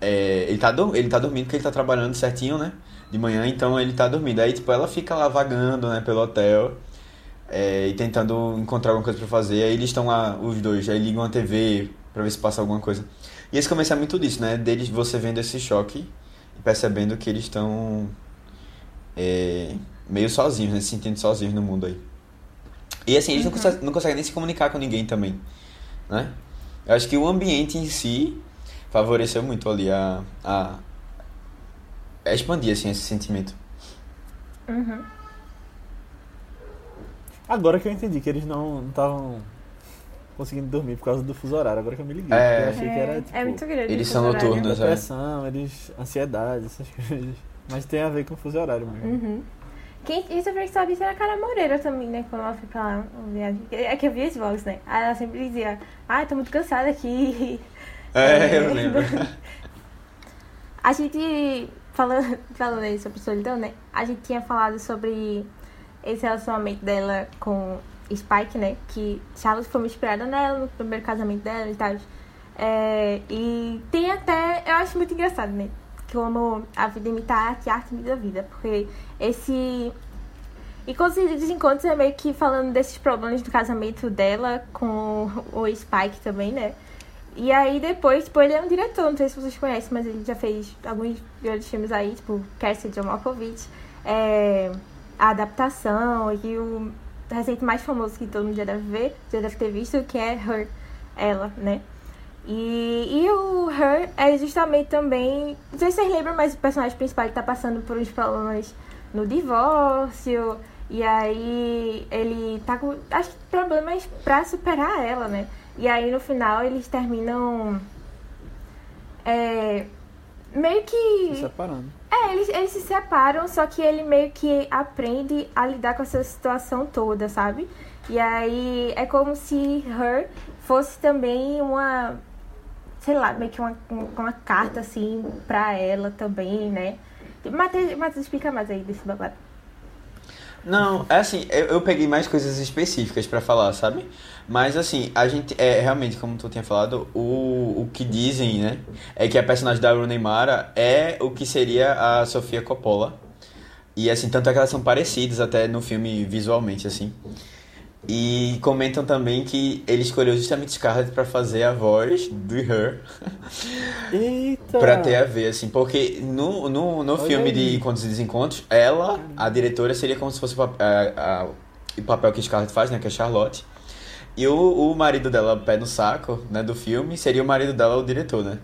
é, ele tá ele tá dormindo porque ele tá trabalhando certinho, né? De manhã, então ele tá dormindo. Aí tipo ela fica lá vagando, né, pelo hotel. é, e tentando encontrar alguma coisa pra fazer. Aí eles estão lá, os dois, aí ligam a TV pra ver se passa alguma coisa. E esse começo é muito disso, né? Deles, você vendo esse choque e percebendo que eles estão é, meio sozinhos, né? Se sentindo sozinhos no mundo aí. E assim, eles não, conseguem, não conseguem nem se comunicar com ninguém também, né? Eu acho que o ambiente em si favoreceu muito ali a, a, a expandir, assim, esse sentimento. Uhum. Agora que eu entendi que eles não estavam conseguindo dormir por causa do fuso horário. Agora que eu me liguei. É. Eu achei que era, É, tipo, é muito grande. eles esse são noturnos. depressão, eles... ansiedade, essas coisas. Mas tem a ver com o fuso horário mesmo. Uhum. Quem, isso eu falei que sabia isso era a Cara Moreira também, né? Quando ela foi pra lá, viagem. É que eu vi os vlogs, né? Aí ela sempre dizia, ai, tô muito cansada aqui. É, eu lembro. A gente, falando, falando aí sobre solidão, né? A gente tinha falado sobre esse relacionamento dela com Spike, né? Que Charlotte foi inspirada nela no primeiro casamento dela e tal. É, e tem até, eu acho muito engraçado, né? Amo a vida imita a arte a arte imita a vida. Porque esse. E quando se desencontros é meio que falando desses problemas do casamento dela com o Spike também, né? E aí depois, tipo, ele é um diretor, não sei se vocês conhecem, mas ele já fez alguns grandes filmes aí, tipo, Cassie John Malkovich, é, a adaptação e o recente mais famoso que todo mundo já deve ver, já deve ter visto, que é Her, ela, né? E, e o Her é justamente também. Não sei se vocês lembram, mas o personagem principal ele tá passando por uns problemas no divórcio. E aí ele tá com. Acho que problemas pra superar ela, né? E aí no final eles terminam. É, meio que. Se separando. É, eles, eles se separam, só que ele meio que aprende a lidar com essa situação toda, sabe? E aí é como se Her fosse também uma, sei lá, meio que uma, uma carta assim pra ela também, né? Matheus, Matheus, explica mais aí desse babado. Não, é assim, eu, eu peguei mais coisas específicas pra falar, sabe? Mas assim, a gente, é realmente, como tu tinha falado, o, o que dizem, né? É que a personagem da Rooney Mara é o que seria a Sofia Coppola. E assim, tanto é que elas são parecidas até no filme visualmente, assim. E comentam também que ele escolheu justamente Scarlett pra fazer a voz do Her. Eita! Pra ter a ver, assim, porque no, no, no Olha filme aí. de Encontros e Desencontros, ela, a diretora, seria como se fosse o pap- a- a- o papel que Scarlett faz, né, que é Charlotte. E o, o marido dela, pé no saco, né, do filme, seria o marido dela, o diretor, né?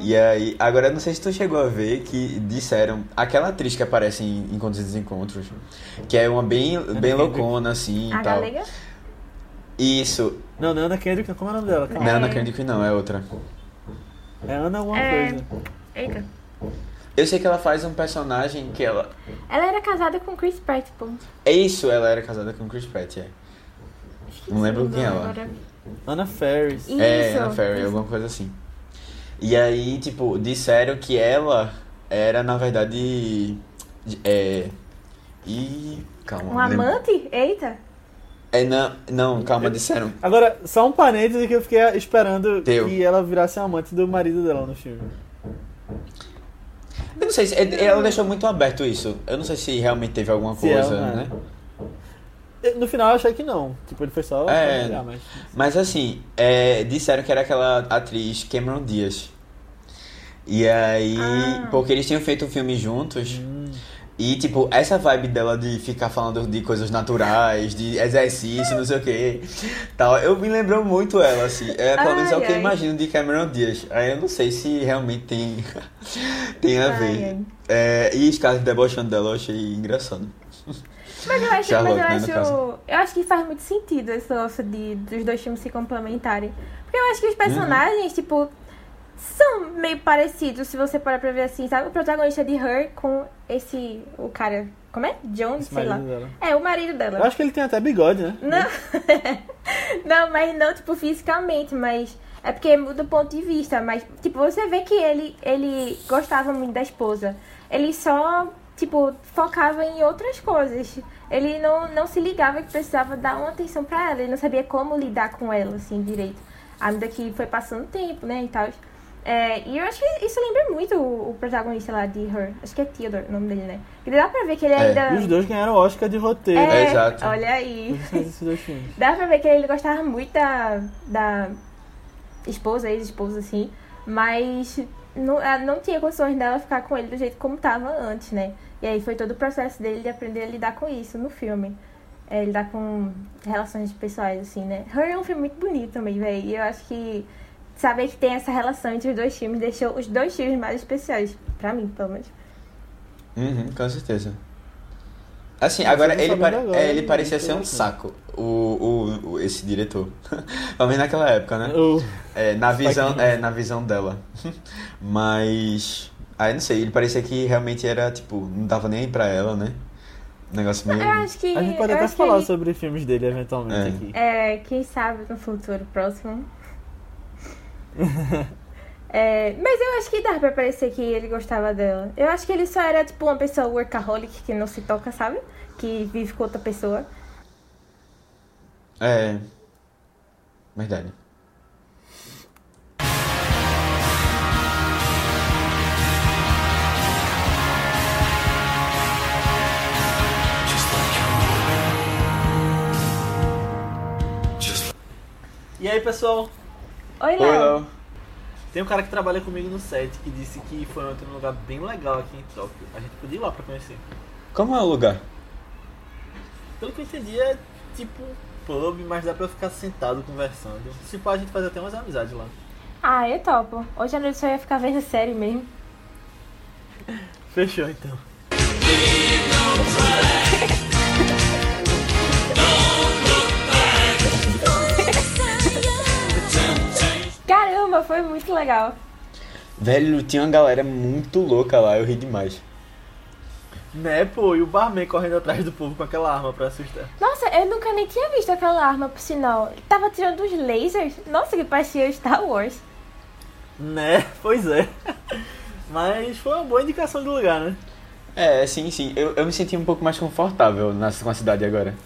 E aí, agora eu não sei se tu chegou a ver que disseram, aquela atriz que aparece em Encontros e Desencontros, que é uma bem, bem Kendrick. loucona, assim, e a tal. galega? Isso, Não, não é Ana Kendrick, não. como é o nome dela? Calma. não é Ana É. Kendrick não, é outra. É Ana alguma É. coisa. Eita. Eu sei que ela faz um personagem que ela... Ela era casada com Chris Pratt, pô. É isso, ela era casada com Chris Pratt, é. Não lembro quem é ela. agora. Ana Ferris. Isso. É, Anna Ferry, alguma coisa assim. E aí, tipo, disseram que ela era, na verdade. É. E. Calma. Um amante? Eita. É, não, não, calma, disseram. Agora, só um parêntese que eu fiquei esperando Teu. que ela virasse amante do marido dela no filme. Eu não sei se. é- Ela deixou muito aberto isso. Eu não sei se realmente teve alguma Se coisa, ela- né? No final eu achei que não. Tipo, ele foi só. É. familiar, mas... Mas assim, é, disseram que era aquela atriz Cameron Diaz. E aí. Ah. Porque eles tinham feito um filme juntos. Hum. E, tipo, essa vibe dela de ficar falando de coisas naturais, de exercício, não sei o que, tal, eu me lembrou muito ela, assim. É, pelo menos é o Ai, que eu imagino de Cameron Diaz. Aí eu não sei se realmente tem, tem a Ai, ver. ai. É, e Scarlett debochando dela eu achei engraçado. Mas eu acho, Charlotte, mas eu, né, acho eu acho que faz muito sentido esse negócio de, dos dois filmes se complementarem. Porque eu acho que os personagens, tipo, são meio parecidos, se você parar pra ver assim, sabe? O protagonista de Her com esse, o cara, como é? John, Esse sei lá. marido dela. É, o marido dela. Eu acho que ele tem até bigode, né? Não, não, mas não, tipo, fisicamente, mas É porque muda o ponto de vista, mas, tipo, você vê que ele, ele gostava muito da esposa. Ele só, tipo, focava em outras coisas. Ele não, não se ligava que precisava dar uma atenção pra ela. Ele não sabia como lidar com ela, assim, direito. À medida que foi passando o tempo, né, e tal. É, e eu acho que isso lembra muito o, o protagonista lá de Her. Acho que é Theodore o nome dele, né? Que dá pra ver que ele É. ainda. Os dois ganharam o Oscar de roteiro. É, É, exato. olha aí. Dá pra ver que ele gostava muito da, da esposa, ex-esposa, assim. Mas não, ela não tinha condições dela ficar com ele do jeito como tava antes, né? E aí foi todo o processo dele de aprender a lidar com isso no filme. É, lidar com relações pessoais, assim, né? Her é um filme muito bonito também, velho. E eu acho que saber que tem essa relação entre os dois filmes deixou os dois filmes mais especiais. Pra mim, pelo menos. Uhum, com certeza. Assim, agora ele, sabendo pare- agora, é, ele parecia ser um saco, o, o, o- esse diretor. Pelo menos naquela época, né? O- É, na visão, Spike é, na visão dela. Mas. Aí não sei, ele parecia que realmente era, tipo, não dava nem aí pra ela, né? Um negócio meio. Eu acho que. A gente pode até falar ele- sobre filmes dele eventualmente É. aqui. É, quem sabe no futuro próximo. É, mas eu acho que dá pra parecer que ele gostava dela. Eu acho que ele só era tipo uma pessoa workaholic que não se toca, sabe? Que vive com outra pessoa. É. Verdade. E aí, pessoal? Oi, Oi, Léo. Tem um cara que trabalha comigo no set que disse que foi ontem num lugar bem legal aqui em Tóquio. A gente podia ir lá pra conhecer. Como é o lugar? Pelo que eu entendi, é tipo um pub, mas dá pra ficar sentado conversando. Se pode, a gente faz até umas amizades lá. Ah, eu topo. Hoje à noite só ia ficar vendo série mesmo. Fechou então. Caramba, foi muito legal. Velho, tinha uma galera muito louca lá, eu ri demais. Né, pô, e o barman correndo atrás do povo com aquela arma pra assustar. Nossa, eu nunca nem tinha visto aquela arma, por sinal. Ele tava tirando os lasers. Nossa, que parecia Star Wars. Né, pois é. Mas foi uma boa indicação do lugar, né? É, sim, sim. Eu, eu me senti um pouco mais confortável nessa, com a cidade agora.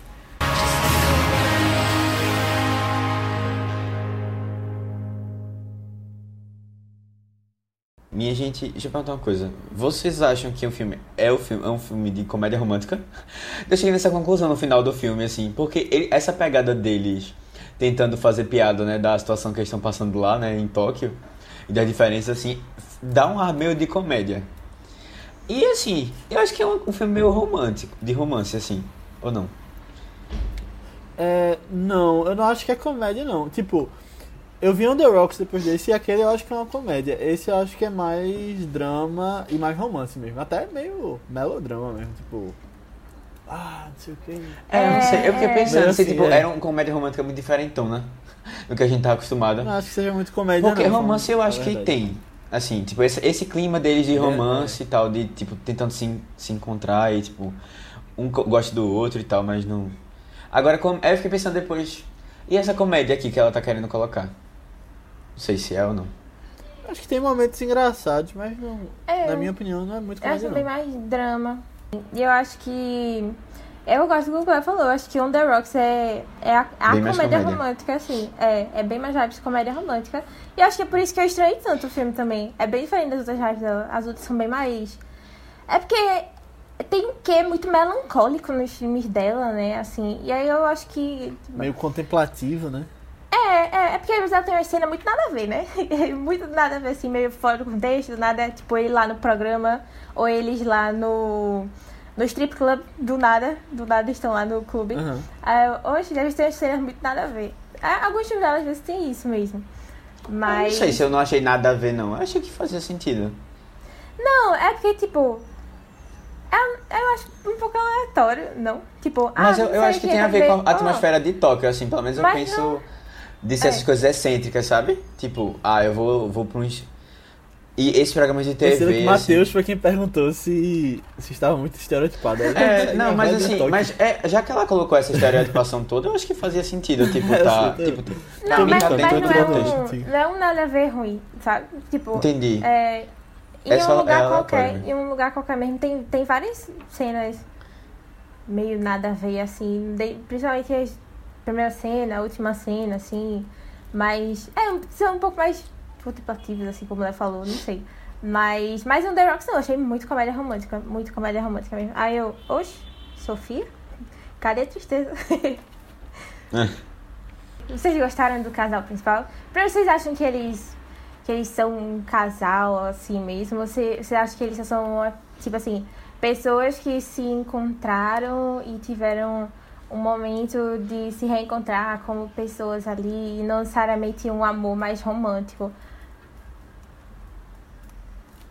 Minha gente, deixa eu perguntar uma coisa. Vocês acham que o filme é, o filme, é um filme de comédia romântica? Eu cheguei nessa conclusão no final do filme, assim, porque ele- essa pegada deles tentando fazer piada, né, da situação que eles estão passando lá, né, em Tóquio, e das diferenças, assim, dá um ar meio de comédia. E assim, eu acho que é um, um filme meio romântico, de romance, assim, ou não? É, não, eu não acho que é comédia, não. Tipo, eu vi On The Rocks depois desse e aquele eu acho que é uma comédia. Esse eu acho que é mais drama e mais romance mesmo. Até meio melodrama mesmo, tipo. Ah, não sei o que. É, eu não sei, eu fiquei É. pensando, Meio assim, tipo, é. era uma comédia romântica muito diferentão, né? Do que a gente tá acostumado. Não acho que seja muito comédia, Porque não. romance eu acho que tem. Assim, tipo, esse, esse clima deles de É, romance e tal, de, tipo, tentando se, se encontrar e, tipo, um gosta do outro e tal, mas não. Agora, eu fiquei pensando depois, e essa comédia aqui que ela tá querendo colocar? Não sei se é ou não. Acho que tem momentos engraçados, mas não, É. na minha opinião não é muito Eu acho comédia, bem não. mais drama. E eu acho que. Eu gosto do que o falou. Eu acho que On The Rocks é, é a, a comédia comédia. romântica, assim. É, é bem mais vibes de comédia romântica. E eu acho que é por isso que eu estranhei tanto o filme também. É bem diferente das outras vibes dela. As outras são bem mais. É porque tem um quê muito melancólico nos filmes dela, né? Assim. E aí eu acho que. Meio contemplativo, né? É, é, é porque às vezes ela tem uma cena muito nada a ver, né? muito nada a ver, assim, meio fora do contexto, nada, tipo, ele lá no programa, ou eles lá no, no strip club, do nada, do nada estão lá no clube. Aí, hoje, às vezes tem umas cenas muito nada a ver. Ah, Alguns filmes às vezes, tem isso mesmo. Eu Mas... não sei se eu não achei nada a ver, não. Eu achei que fazia sentido. Não, é porque, tipo... é- Eu acho um pouco aleatório, não? Tipo, Mas ah, eu, eu acho que o tem a vai ver com a atmosfera de Tóquio, assim, pelo menos eu Mas penso não- de ser essas É. coisas excêntricas, sabe? Tipo, ah, eu vou, vou pra uns. E esse programa de TV. que assim, Matheus foi quem perguntou se, se estava muito estereotipado. Aí, É, não, mas assim, toque. mas é, já que ela colocou essa estereotipação toda, eu acho que fazia sentido, tipo, É, tá. Tipo, Não, mas, tá brincando, mas dentro não, do é um, não é um nada a ver ruim, sabe? Tipo, entendi. é, em É um só- lugar é qualquer, em um lugar qualquer mesmo, tem, tem várias cenas meio nada a ver, assim, de- principalmente a primeira cena, a última cena, assim, mas é, são um pouco mais contemplativos, assim, como ela falou, não sei. Mas, mas no The Rocks não, achei muito comédia romântica, muito comédia romântica mesmo. Aí eu, oxe, Sofia? Cadê a tristeza? É. Vocês gostaram do casal principal? Pra vocês acham que eles que eles são um casal assim mesmo? Você, você acha que eles são tipo assim, pessoas que se encontraram e tiveram um momento de se reencontrar como pessoas ali e não necessariamente um amor mais romântico?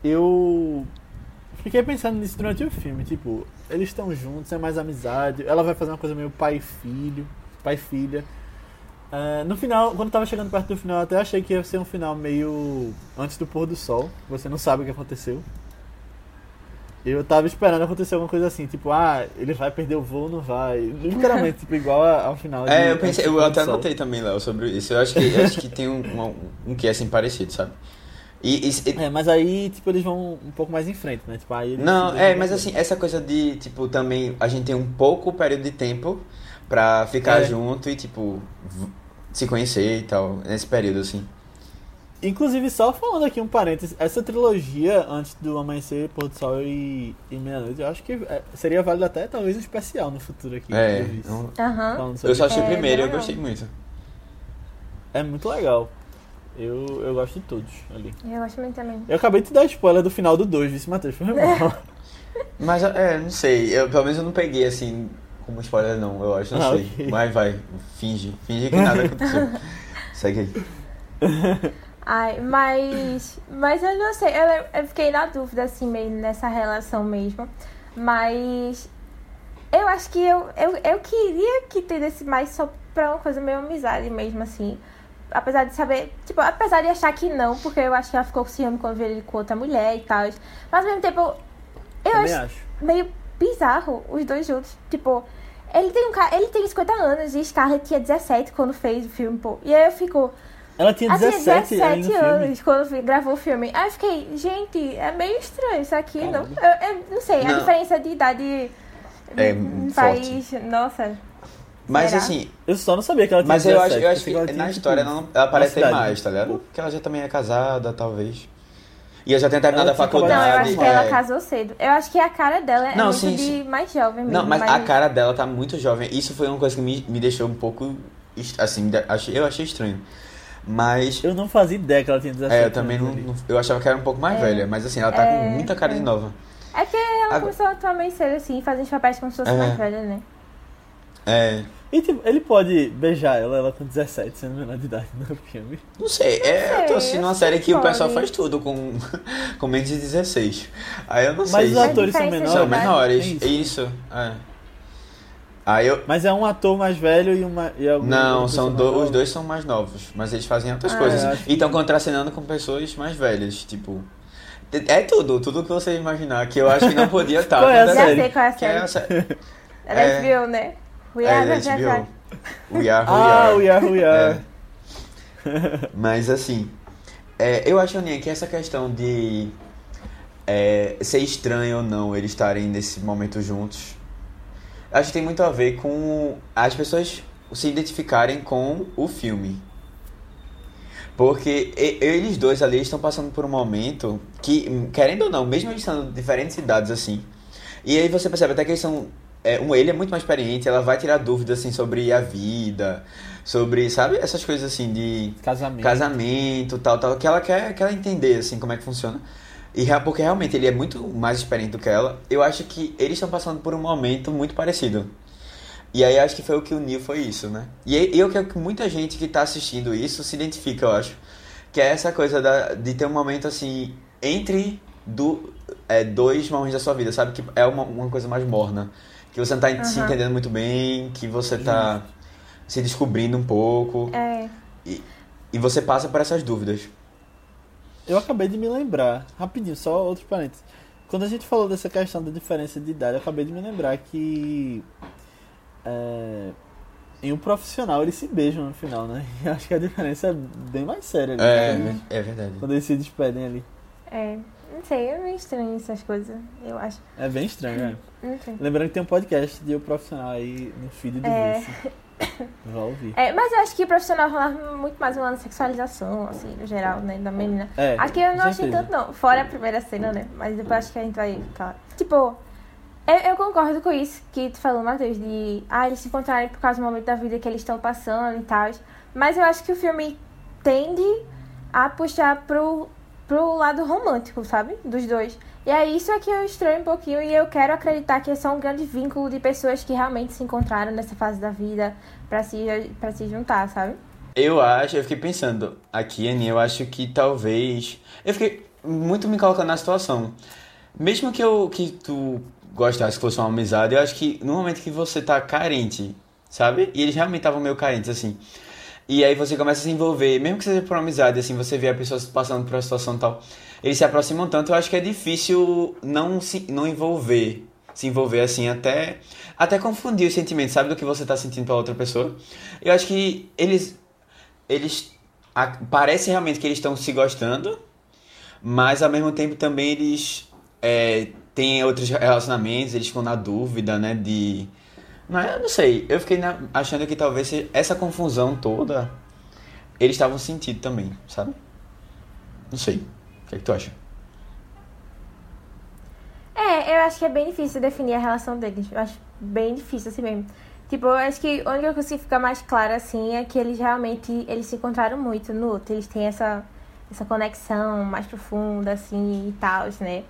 Eu fiquei pensando nisso durante o filme. Tipo, eles estão juntos, é mais amizade. Ela vai fazer uma coisa meio pai filho, pai filha. Ah, no final, quando tava chegando perto do final, eu até achei que ia ser um final meio antes do pôr do sol. Você não sabe o que aconteceu. Eu tava esperando acontecer alguma coisa assim, tipo, ah, ele vai perder o voo ou não vai. Literalmente, tipo, igual ao final. de É, eu Antes pensei, eu até Sol. anotei também, Léo, sobre isso. Eu acho que, eu acho que tem um, um, um que é assim parecido, sabe? E, e- e- É, mas aí, tipo, eles vão um pouco mais em frente, né? Tipo, aí eles não, é, mas assim, essa coisa de, tipo, também a gente tem um pouco período de tempo pra ficar É. junto e, tipo, se conhecer e tal, nesse período, assim. Inclusive, só falando aqui um parênteses, essa trilogia antes do Amanhecer, Pôr do Sol e, e Meia-Noite, eu acho que é, seria válido até talvez um especial no futuro aqui. É, isso. eu, só achei o É, primeiro e eu legal. gostei muito. É muito legal. Eu, eu gosto de todos ali. Eu gosto muito também. Eu acabei de te dar spoiler do final do 2, vice Matheus. Foi mal. Mas, é, não sei, eu, pelo menos eu não peguei, assim, como spoiler não, eu acho, não Ah, sei. ok. Vai, vai, finge, finge que nada aconteceu. Segue aí. Ai, mas. Mas eu não sei, eu, eu fiquei na dúvida, assim, meio nessa relação mesmo. Mas. Eu acho que eu, eu, eu queria que tivesse mais só pra uma coisa meio amizade mesmo, assim. Apesar de saber. Tipo, apesar de achar que não, porque eu acho que ela ficou com ciúme quando viu ele com outra mulher e tal. Mas ao mesmo tempo, eu Também acho acho. meio bizarro os dois juntos. Tipo, ele tem, um, ele tem 50 anos e Scarlett tinha 17 quando fez o filme, pô. E aí eu fico. Ela tinha Ela tinha 17, ali no filme. anos quando gravou o filme. Aí eu fiquei, gente, é meio estranho isso aqui. Não, eu, eu não sei, a Não. diferença de idade É, hum, forte. Nossa. Mas Será? assim, Eu só não sabia que ela tinha Mas eu 17. acho, eu acho pensei ela que tinha, na tipo, história ela, não, ela parece ter cidade. mais, tá ligado? Porque ela já também é casada, talvez. E ela já tem terminado Ela a acabado Não, eu faculdade. acho que ela é. casou cedo. Eu acho que a cara dela é Não, muito sim, de sim. mais jovem mesmo. Não, mas a cara dela tá muito jovem. Isso foi uma coisa que me, me deixou um pouco. Assim, eu achei estranho. Mas. Eu não fazia ideia que ela tinha 17 É, eu também não, anos não- Eu achava que era um pouco mais É. velha. Mas assim, ela tá É, com muita cara de é. nova. É que ela Agora- começou a atuar meio cedo, assim, fazendo os papéis como se fosse É. mais velha, né? É. E tipo, ele pode beijar ela, ela com 17, sendo menor de idade no filme. Não sei, é, eu tô sei, assistindo uma série que que o pessoal faz tudo com, com menos de 16. Aí eu não Mas sei. os se- atores são de menores. São menores. Tem Isso. isso. é. Aí eu. Mas é um ator mais velho e uma. E algum- Não, são do- os dois são mais novos, mas eles fazem outras Ah, coisas. acho E estão contracenando com pessoas mais velhas, tipo. É tudo, tudo que você imaginar, que eu acho que não podia estar. Qual é a Já série? sei qual é a Que é a série. série. É da É. HBO, né? We É, are da HBO. We are who Ah, we we are, we are. É. Mas assim, é, eu acho, Aninha, que essa questão de é, ser estranho ou não eles estarem nesse momento juntos, acho que tem muito a ver com as pessoas se identificarem com o filme. Porque eles dois ali estão passando por um momento que, querendo ou não, mesmo eles sendo de diferentes idades assim, e aí você percebe até que eles são. É, um, ele é muito mais experiente, ela vai tirar dúvidas assim sobre a vida, sobre, sabe, essas coisas assim de Casamento. casamento, tal, tal, que ela quer, quer realmente assim como é que funciona. E porque realmente ele é muito mais experiente do que ela. Eu acho que eles estão passando por um momento muito parecido. E aí acho que foi o que uniu foi isso, né? E eu quero que muita gente que tá assistindo isso se identifica, eu acho. Que é essa coisa da, de ter um momento assim entre do, é, dois momentos da sua vida, sabe? Que é uma, uma coisa mais morna. Que você não tá se Aham. entendendo muito bem, que você tá se descobrindo um pouco. É. E você passa por essas dúvidas. Eu acabei de me lembrar, rapidinho, só outro parênteses. Quando a gente falou dessa questão da diferença de idade, eu acabei de me lembrar que é, em um profissional eles se beijam no final, né? E acho que a diferença é bem mais séria ali. É, né? é verdade. Quando eles se despedem ali. É, não sei, é meio estranho essas coisas, eu acho. É bem estranho, né? Não sei. Lembrando que tem um podcast de o profissional aí no feed do É. Vice. Vai ouvir. É, mas eu acho que profissional rolava muito mais uma sexualização, assim, no geral, né, da menina. É, Aqui eu não achei tanto, não. Fora a primeira cena, né? Mas depois acho que a gente vai falar. Tipo, eu, eu concordo com isso que tu falou, Matheus, de. Ah, eles se encontrarem por causa do momento da vida que eles estão passando e tal. Mas eu acho que o filme tende a puxar pro, pro lado romântico, sabe? Dos dois. E é isso é que eu estranho um pouquinho e eu quero acreditar que é só um grande vínculo de pessoas que realmente se encontraram nessa fase da vida pra se, pra se juntar, sabe? Eu acho, eu fiquei pensando aqui, Aninha, eu acho que talvez. Eu fiquei muito me colocando na situação. Mesmo que eu que tu gostasse que fosse uma amizade, eu acho que no momento que você tá carente, sabe? E eles realmente estavam meio carentes, assim. E aí você começa a se envolver, mesmo que seja por amizade, assim, você vê a pessoa passando por uma situação tal. Eles se aproximam tanto, eu acho que é difícil não se não envolver. Se envolver assim, até, até confundir os sentimentos, sabe? Do que você tá sentindo pela outra pessoa. Eu acho que eles eles a- parece realmente que eles estão se gostando, mas ao mesmo tempo também eles é, têm outros relacionamentos, eles ficam na dúvida, né? De. Mas eu não sei, eu fiquei na- achando que talvez essa confusão toda eles estavam sentindo também, sabe? Não sei. O que, é que tu acha? É, eu acho que é bem difícil definir a relação deles. Eu acho bem difícil assim mesmo. Tipo, eu acho que a única coisa que fica mais clara assim é que eles realmente eles se encontraram muito no outro. Eles têm essa, essa conexão mais profunda, assim, e tal, né?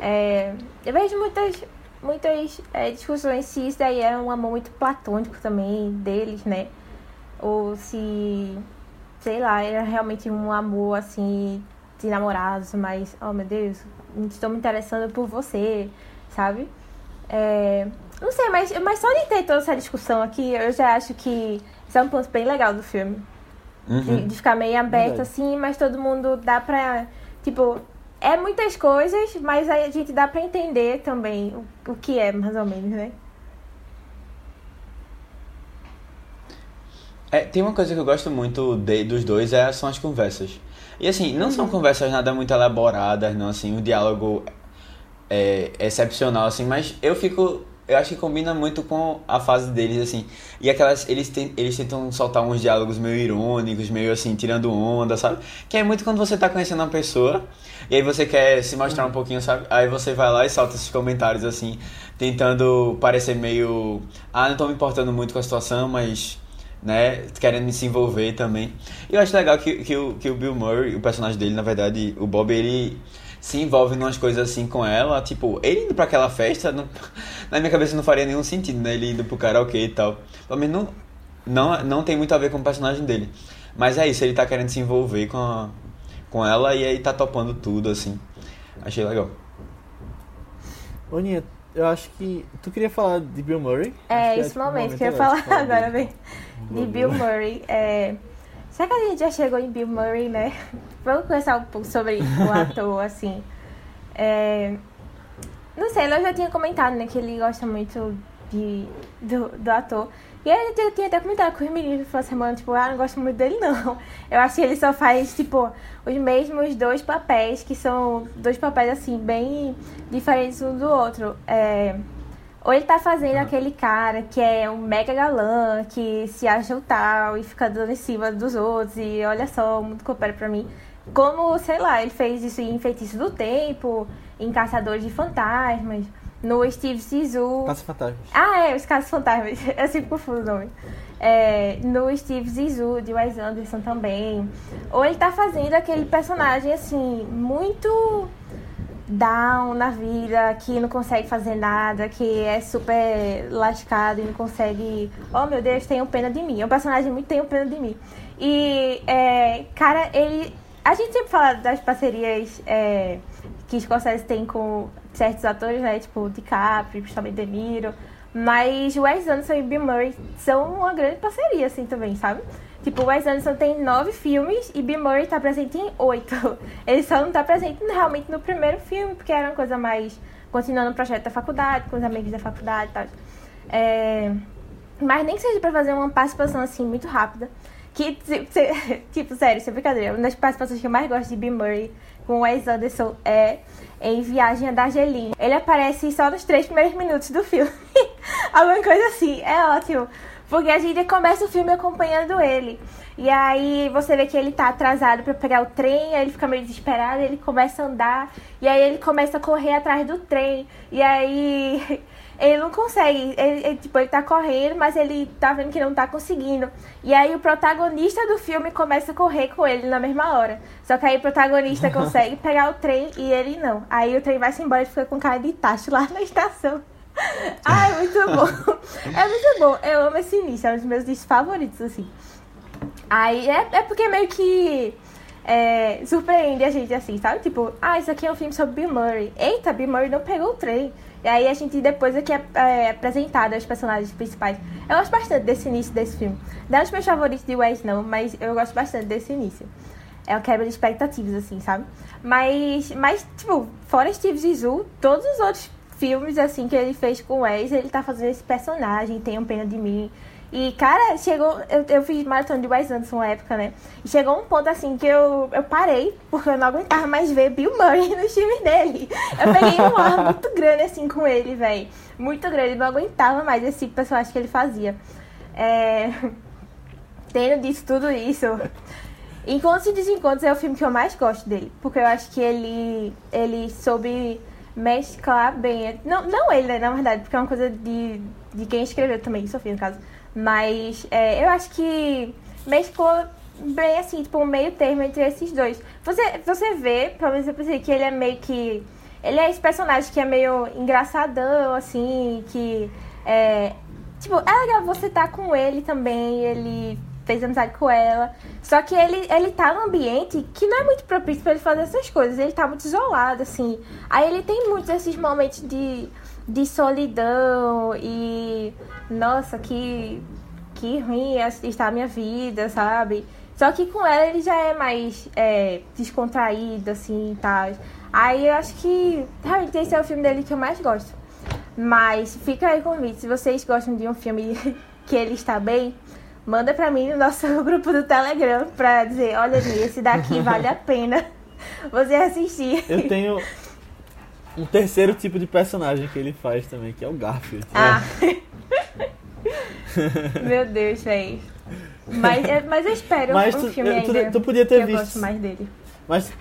É, eu vejo muitas, muitas é, discussões se isso daí é um amor muito platônico também deles, né? Ou se, sei lá, era realmente um amor assim de namorados, mas, oh meu Deus, estou me interessando por você, sabe? É, não sei, mas, mas só de ter toda essa discussão aqui, eu já acho que isso é um ponto bem legal do filme. De, de ficar meio aberto Verdade. assim, mas todo mundo dá pra. Tipo, é muitas coisas, mas aí a gente dá pra entender também o, o que é, mais ou menos, né? É, tem uma coisa que eu gosto muito de- dos dois é, são as conversas. E assim, não são conversas nada muito elaboradas, não, assim, o diálogo é excepcional, assim, mas eu fico. Eu acho que combina muito com a fase deles, assim. E aquelas. Eles, ten- eles tentam soltar uns diálogos meio irônicos, meio assim, tirando onda, sabe? Que é muito quando você tá conhecendo uma pessoa e aí você quer se mostrar um pouquinho, sabe? Aí você vai lá e solta esses comentários, assim, tentando parecer meio. Ah, não tô me importando muito com a situação, mas. Né, querendo se envolver também. E eu acho legal que, que, o, que o Bill Murray, o personagem dele, na verdade, o Bob, ele se envolve em umas coisas assim com ela. Tipo, ele indo pra aquela festa, não- na minha cabeça não faria nenhum sentido, né? Ele indo pro karaokê e tal. Pelo menos não, não, não tem muito a ver com o personagem dele. Mas é isso, ele tá querendo se envolver com, a, com ela e aí tá topando tudo, assim. Achei legal. Ô, Ninha, eu acho que. Tu queria falar de Bill Murray? É, Acho esse tipo, o momento que eu ia falar falar agora, bem. De Bill Murray. É... Será que a gente já chegou em Bill Murray, né? Vamos conversar um pouco sobre o ator, assim. É... Não sei, eu já tinha comentado, né, que ele gosta muito de, do, do ator. E aí eu tinha até comentado com os meninos na semana, tipo, ah, não gosto muito dele, não. Eu acho que ele só faz, tipo, os mesmos dois papéis, que são dois papéis, assim, bem diferentes um do outro. É... Ou ele tá fazendo aquele cara que é um mega galã, que se acha o tal e fica dando em cima dos outros e olha só, o mundo coopera pra mim. Como, sei lá, ele fez isso em Feitiço do Tempo, em Caçadores de Fantasmas, no Steve Zissou. Caça Fantasmas. Ah, é, os Casos Fantasmas. Eu sempre confundo o nome. É, no Steve Zissou, de Wes Anderson também. Ou ele tá fazendo aquele personagem, assim, muito down na vida, que não consegue fazer nada, que é super lascado e não consegue. Oh meu Deus, tenham pena de mim. É um personagem muito tenham pena de mim. E, é, cara, ele. A gente sempre fala das parcerias é, que Scorsese tem com certos atores, né? Tipo DiCaprio, principalmente De Niro. Mas Wes Anderson e Bill Murray são uma grande parceria, assim, também, sabe? Tipo, Wes Anderson tem nove filmes e Bill Murray tá presente em oito. Ele só não tá presente realmente no primeiro filme, porque era uma coisa mais continuando o projeto da faculdade, com os amigos da faculdade e tal. É... Mas nem que seja pra fazer uma participação assim muito rápida. Que, tipo, sério, sem brincadeira, uma das participações que eu mais gosto de Bill Murray com Wes Anderson é em Viagem da Argelina. Ele aparece só nos três primeiros minutos do filme. Alguma coisa assim, é ótimo. Porque a gente começa o filme acompanhando ele. E aí você vê que ele tá atrasado para pegar o trem, aí ele fica meio desesperado, ele começa a andar, e aí ele começa a correr atrás do trem. E aí ele não consegue, ele, ele, tipo, ele tá correndo, mas ele tá vendo que não tá conseguindo. E aí o protagonista do filme começa a correr com ele na mesma hora. Só que aí o protagonista consegue pegar o trem e ele não. Aí o trem vai-se embora e fica com cara de tacho lá na estação. Ai, muito bom. É muito bom. Eu amo esse início, é um dos meus discos favoritos, assim. Aí é, é porque meio que é, surpreende a gente assim, sabe? Tipo, ah, isso aqui é um filme sobre Bill Murray. Eita, Bill Murray não pegou o trem. E aí a gente depois aqui é, é apresentado os personagens principais. Eu gosto bastante desse início desse filme. Não é dos meus favoritos de Wes, não, mas eu gosto bastante desse início. É o quebra de expectativas, assim, sabe? Mas, mas tipo, fora Steve Zissou, todos os outros filmes, assim, que ele fez com o Wes, ele tá fazendo esse personagem, Tenham Pena de Mim, e, cara, chegou. Eu, eu fiz maratona de Wes Anderson uma época, né? E chegou um ponto assim que eu, eu parei, porque eu não aguentava mais ver Bill Murray nos filmes dele. Eu peguei um ar muito grande assim com ele, velho. Muito grande. Eu não aguentava mais esse personagem que ele fazia. É... Tendo dito tudo isso. Encontros e Desencontros é o filme que eu mais gosto dele. Porque eu acho que ele, ele soube mesclar bem. Não, não ele, né, na verdade, porque é uma coisa de, de quem escreveu também, Sofia, no caso mas é, eu acho que mesclou bem assim, tipo, um meio termo entre esses dois. Você, você vê, pelo menos eu pensei que ele é meio que. Ele é esse personagem que é meio engraçadão, assim, que. É, tipo, é legal você estar tá com ele também, ele fez amizade com ela. Só que ele, ele tá num ambiente que não é muito propício para ele fazer essas coisas. Ele tá muito isolado, assim. Aí ele tem muitos esses momentos de de solidão e nossa, que que ruim está a minha vida, sabe? Só que com ela ele já é mais é, descontraído, assim, e tal. Aí eu acho que realmente esse é o filme dele que eu mais gosto. Mas fica aí convite, se vocês gostam de um filme que ele está bem, manda pra mim no nosso grupo do Telegram pra dizer, olha, esse daqui vale a pena você assistir. Eu tenho um terceiro tipo de personagem que ele faz também, que é o Garfield. Ah. Meu Deus, velho. Mas, é, mas eu espero mas um tu, filme tu, ainda tu podia ter visto. eu gosto mais dele. Mas,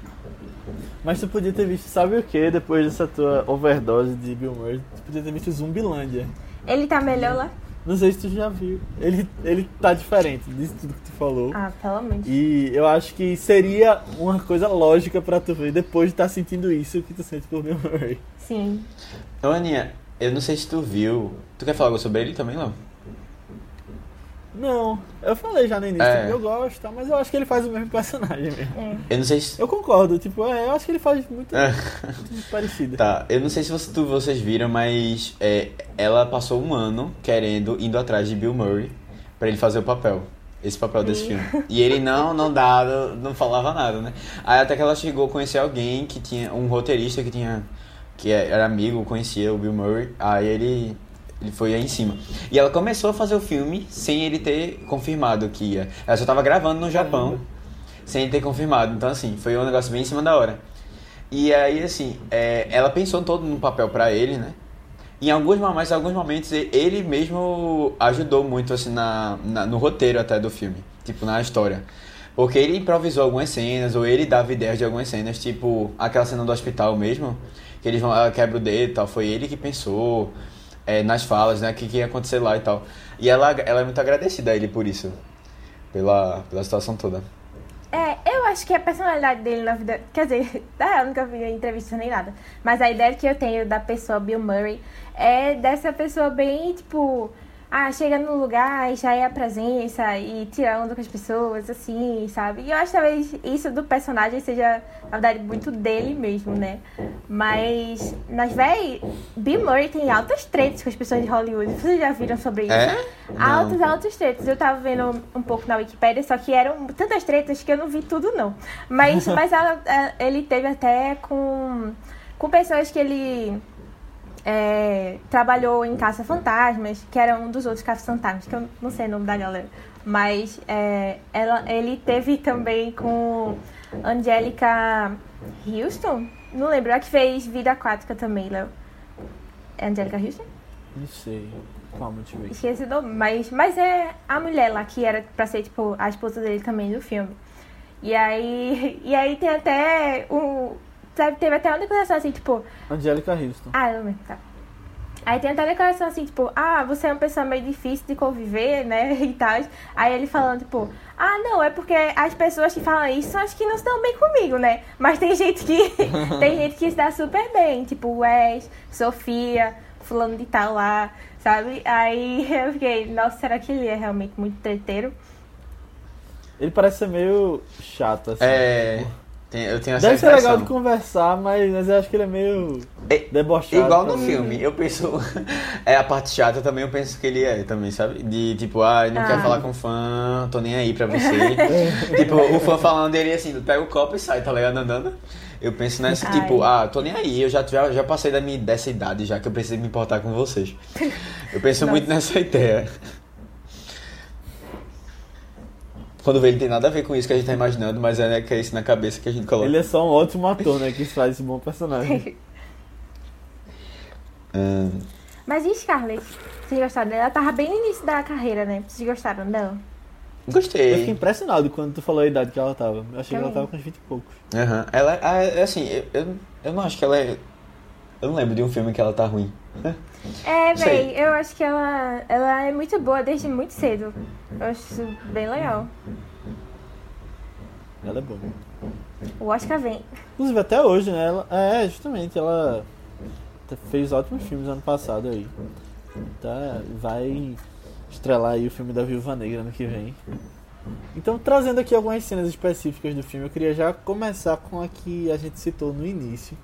mas tu podia ter visto, sabe o que? Depois dessa tua overdose de Bill Murray, tu podia ter visto Zumbilândia. Ele tá melhor lá? Não sei se tu já viu. Ele, ele tá diferente disso tudo que tu falou. Ah, pelo menos. E eu acho que seria uma coisa lógica pra tu ver depois de estar tá sentindo isso que tu sente por Bill Murray. Sim. Ô, Aninha, eu não sei se tu viu. Tu quer falar algo sobre ele também, não? Não, eu falei já no início, é. eu gosto, tá, mas eu acho que ele faz o mesmo personagem mesmo. É. Eu não sei se... Eu concordo, tipo, é, eu acho que ele faz muito, é. muito parecido. Tá, eu não sei se você, tu, vocês viram, mas é, ela passou um ano querendo, indo atrás de Bill Murray para ele fazer o papel. Esse papel desse Sim. filme. E ele não, não dava, não falava nada, né? Aí até que ela chegou a conhecer alguém que tinha, um roteirista que tinha, que era amigo, conhecia o Bill Murray. Aí ele ele foi aí em cima. E ela começou a fazer o filme sem ele ter confirmado que ia. Ela só tava gravando no Japão sem ele ter confirmado. Então, assim, foi um negócio bem em cima da hora. E aí, assim, é, ela pensou todo no papel para ele, né? Em alguns, mas em alguns momentos ele mesmo ajudou muito, assim, na, na, no roteiro até do filme. Tipo, na história. Porque ele improvisou algumas cenas, ou ele dava ideias de algumas cenas, tipo aquela cena do hospital mesmo, que eles vão, ela quebra o dedo e tal, foi ele que pensou é, nas falas, né? O que, que ia acontecer lá e tal. E ela, ela é muito agradecida a ele por isso. Pela, pela situação toda. É, eu acho que a personalidade dele na vida. Quer dizer, eu nunca vi entrevista nem nada. Mas a ideia que eu tenho da pessoa Bill Murray é dessa pessoa bem, tipo. Ah, chega no lugar e já é a presença e tira onda com as pessoas, assim, sabe? E eu acho que talvez isso do personagem seja, na verdade, muito dele mesmo, né? Mas, mas, véi, Bill Murray tem altas tretas com as pessoas de Hollywood. Vocês já viram sobre isso? É? Altas, altas tretas. Eu tava vendo um pouco na Wikipédia, só que eram tantas tretas que eu não vi tudo, não. Mas, mas ela- ele teve até com, com pessoas que ele é, trabalhou em Caça Fantasmas, que era um dos outros Caça Fantasmas, que eu não sei o nome da galera. Mas é, ela, ele teve também com Angélica Houston, não lembro, a que fez Vida Aquática também, Léo. É Angélica Houston? Não sei. Calma, deixa eu ver. Esqueci o nome, mas, mas é a mulher lá que era pra ser, tipo, a esposa dele também do filme. E aí, e aí tem até um. Sabe, teve até uma declaração assim, tipo, Angélica Houston. ah, eu lembro, tá. Aí tem até uma declaração assim, tipo, ah, você é uma pessoa meio difícil de conviver, né? E tal. Aí ele falando, tipo, ah, não, é porque as pessoas que falam isso são as que não se dão bem comigo, né? Mas tem gente que. tem gente que se dá super bem, tipo, Wes, Sofia, fulano de tal lá, sabe? Aí eu fiquei, nossa, será que ele é realmente muito treteiro? Ele parece ser meio chato, assim. É. tem- eu tenho essa Deve ser legal de conversar, mas, mas eu acho que ele é meio É, debochado. Igual no filme, eu penso. é a parte chata também, eu penso que ele é também, sabe? De tipo, ah, não Ah. quero falar com fã, tô nem aí pra você. tipo, o fã falando dele assim, pega o copo e sai, tá ligado? Andando. Eu penso nessa, Ai. tipo, ah, tô nem aí, eu já, já, já passei da minha, dessa idade já que eu preciso me importar com vocês. Eu penso Nossa. muito nessa ideia. Quando vê ele tem nada a ver com isso que a gente tá imaginando, mas é, né, que é isso na cabeça que a gente coloca. Ele é só um ótimo ator, né? Que faz esse bom personagem. Mas e Scarlett? Vocês gostaram dela? Ela tava bem no início da carreira, né? Vocês gostaram dela? Eu fiquei gostei. impressionado quando tu falou a idade que ela tava. Eu achei que ela Também. tava com uns 20 e poucos. Aham. Ela ah, é assim, eu, eu, eu não acho que ela é. Eu não lembro de um filme que ela tá ruim. É, véi, eu acho que ela, ela é muito boa desde muito cedo. Eu acho isso bem legal. Ela é boa. O Oscar vem. Inclusive até hoje, né? Ela, é, justamente, ela fez ótimos filmes ano passado aí. Tá, vai estrelar aí o filme da Viúva Negra ano que vem. Então, trazendo aqui algumas cenas específicas do filme, eu queria já começar com a que a gente citou no início,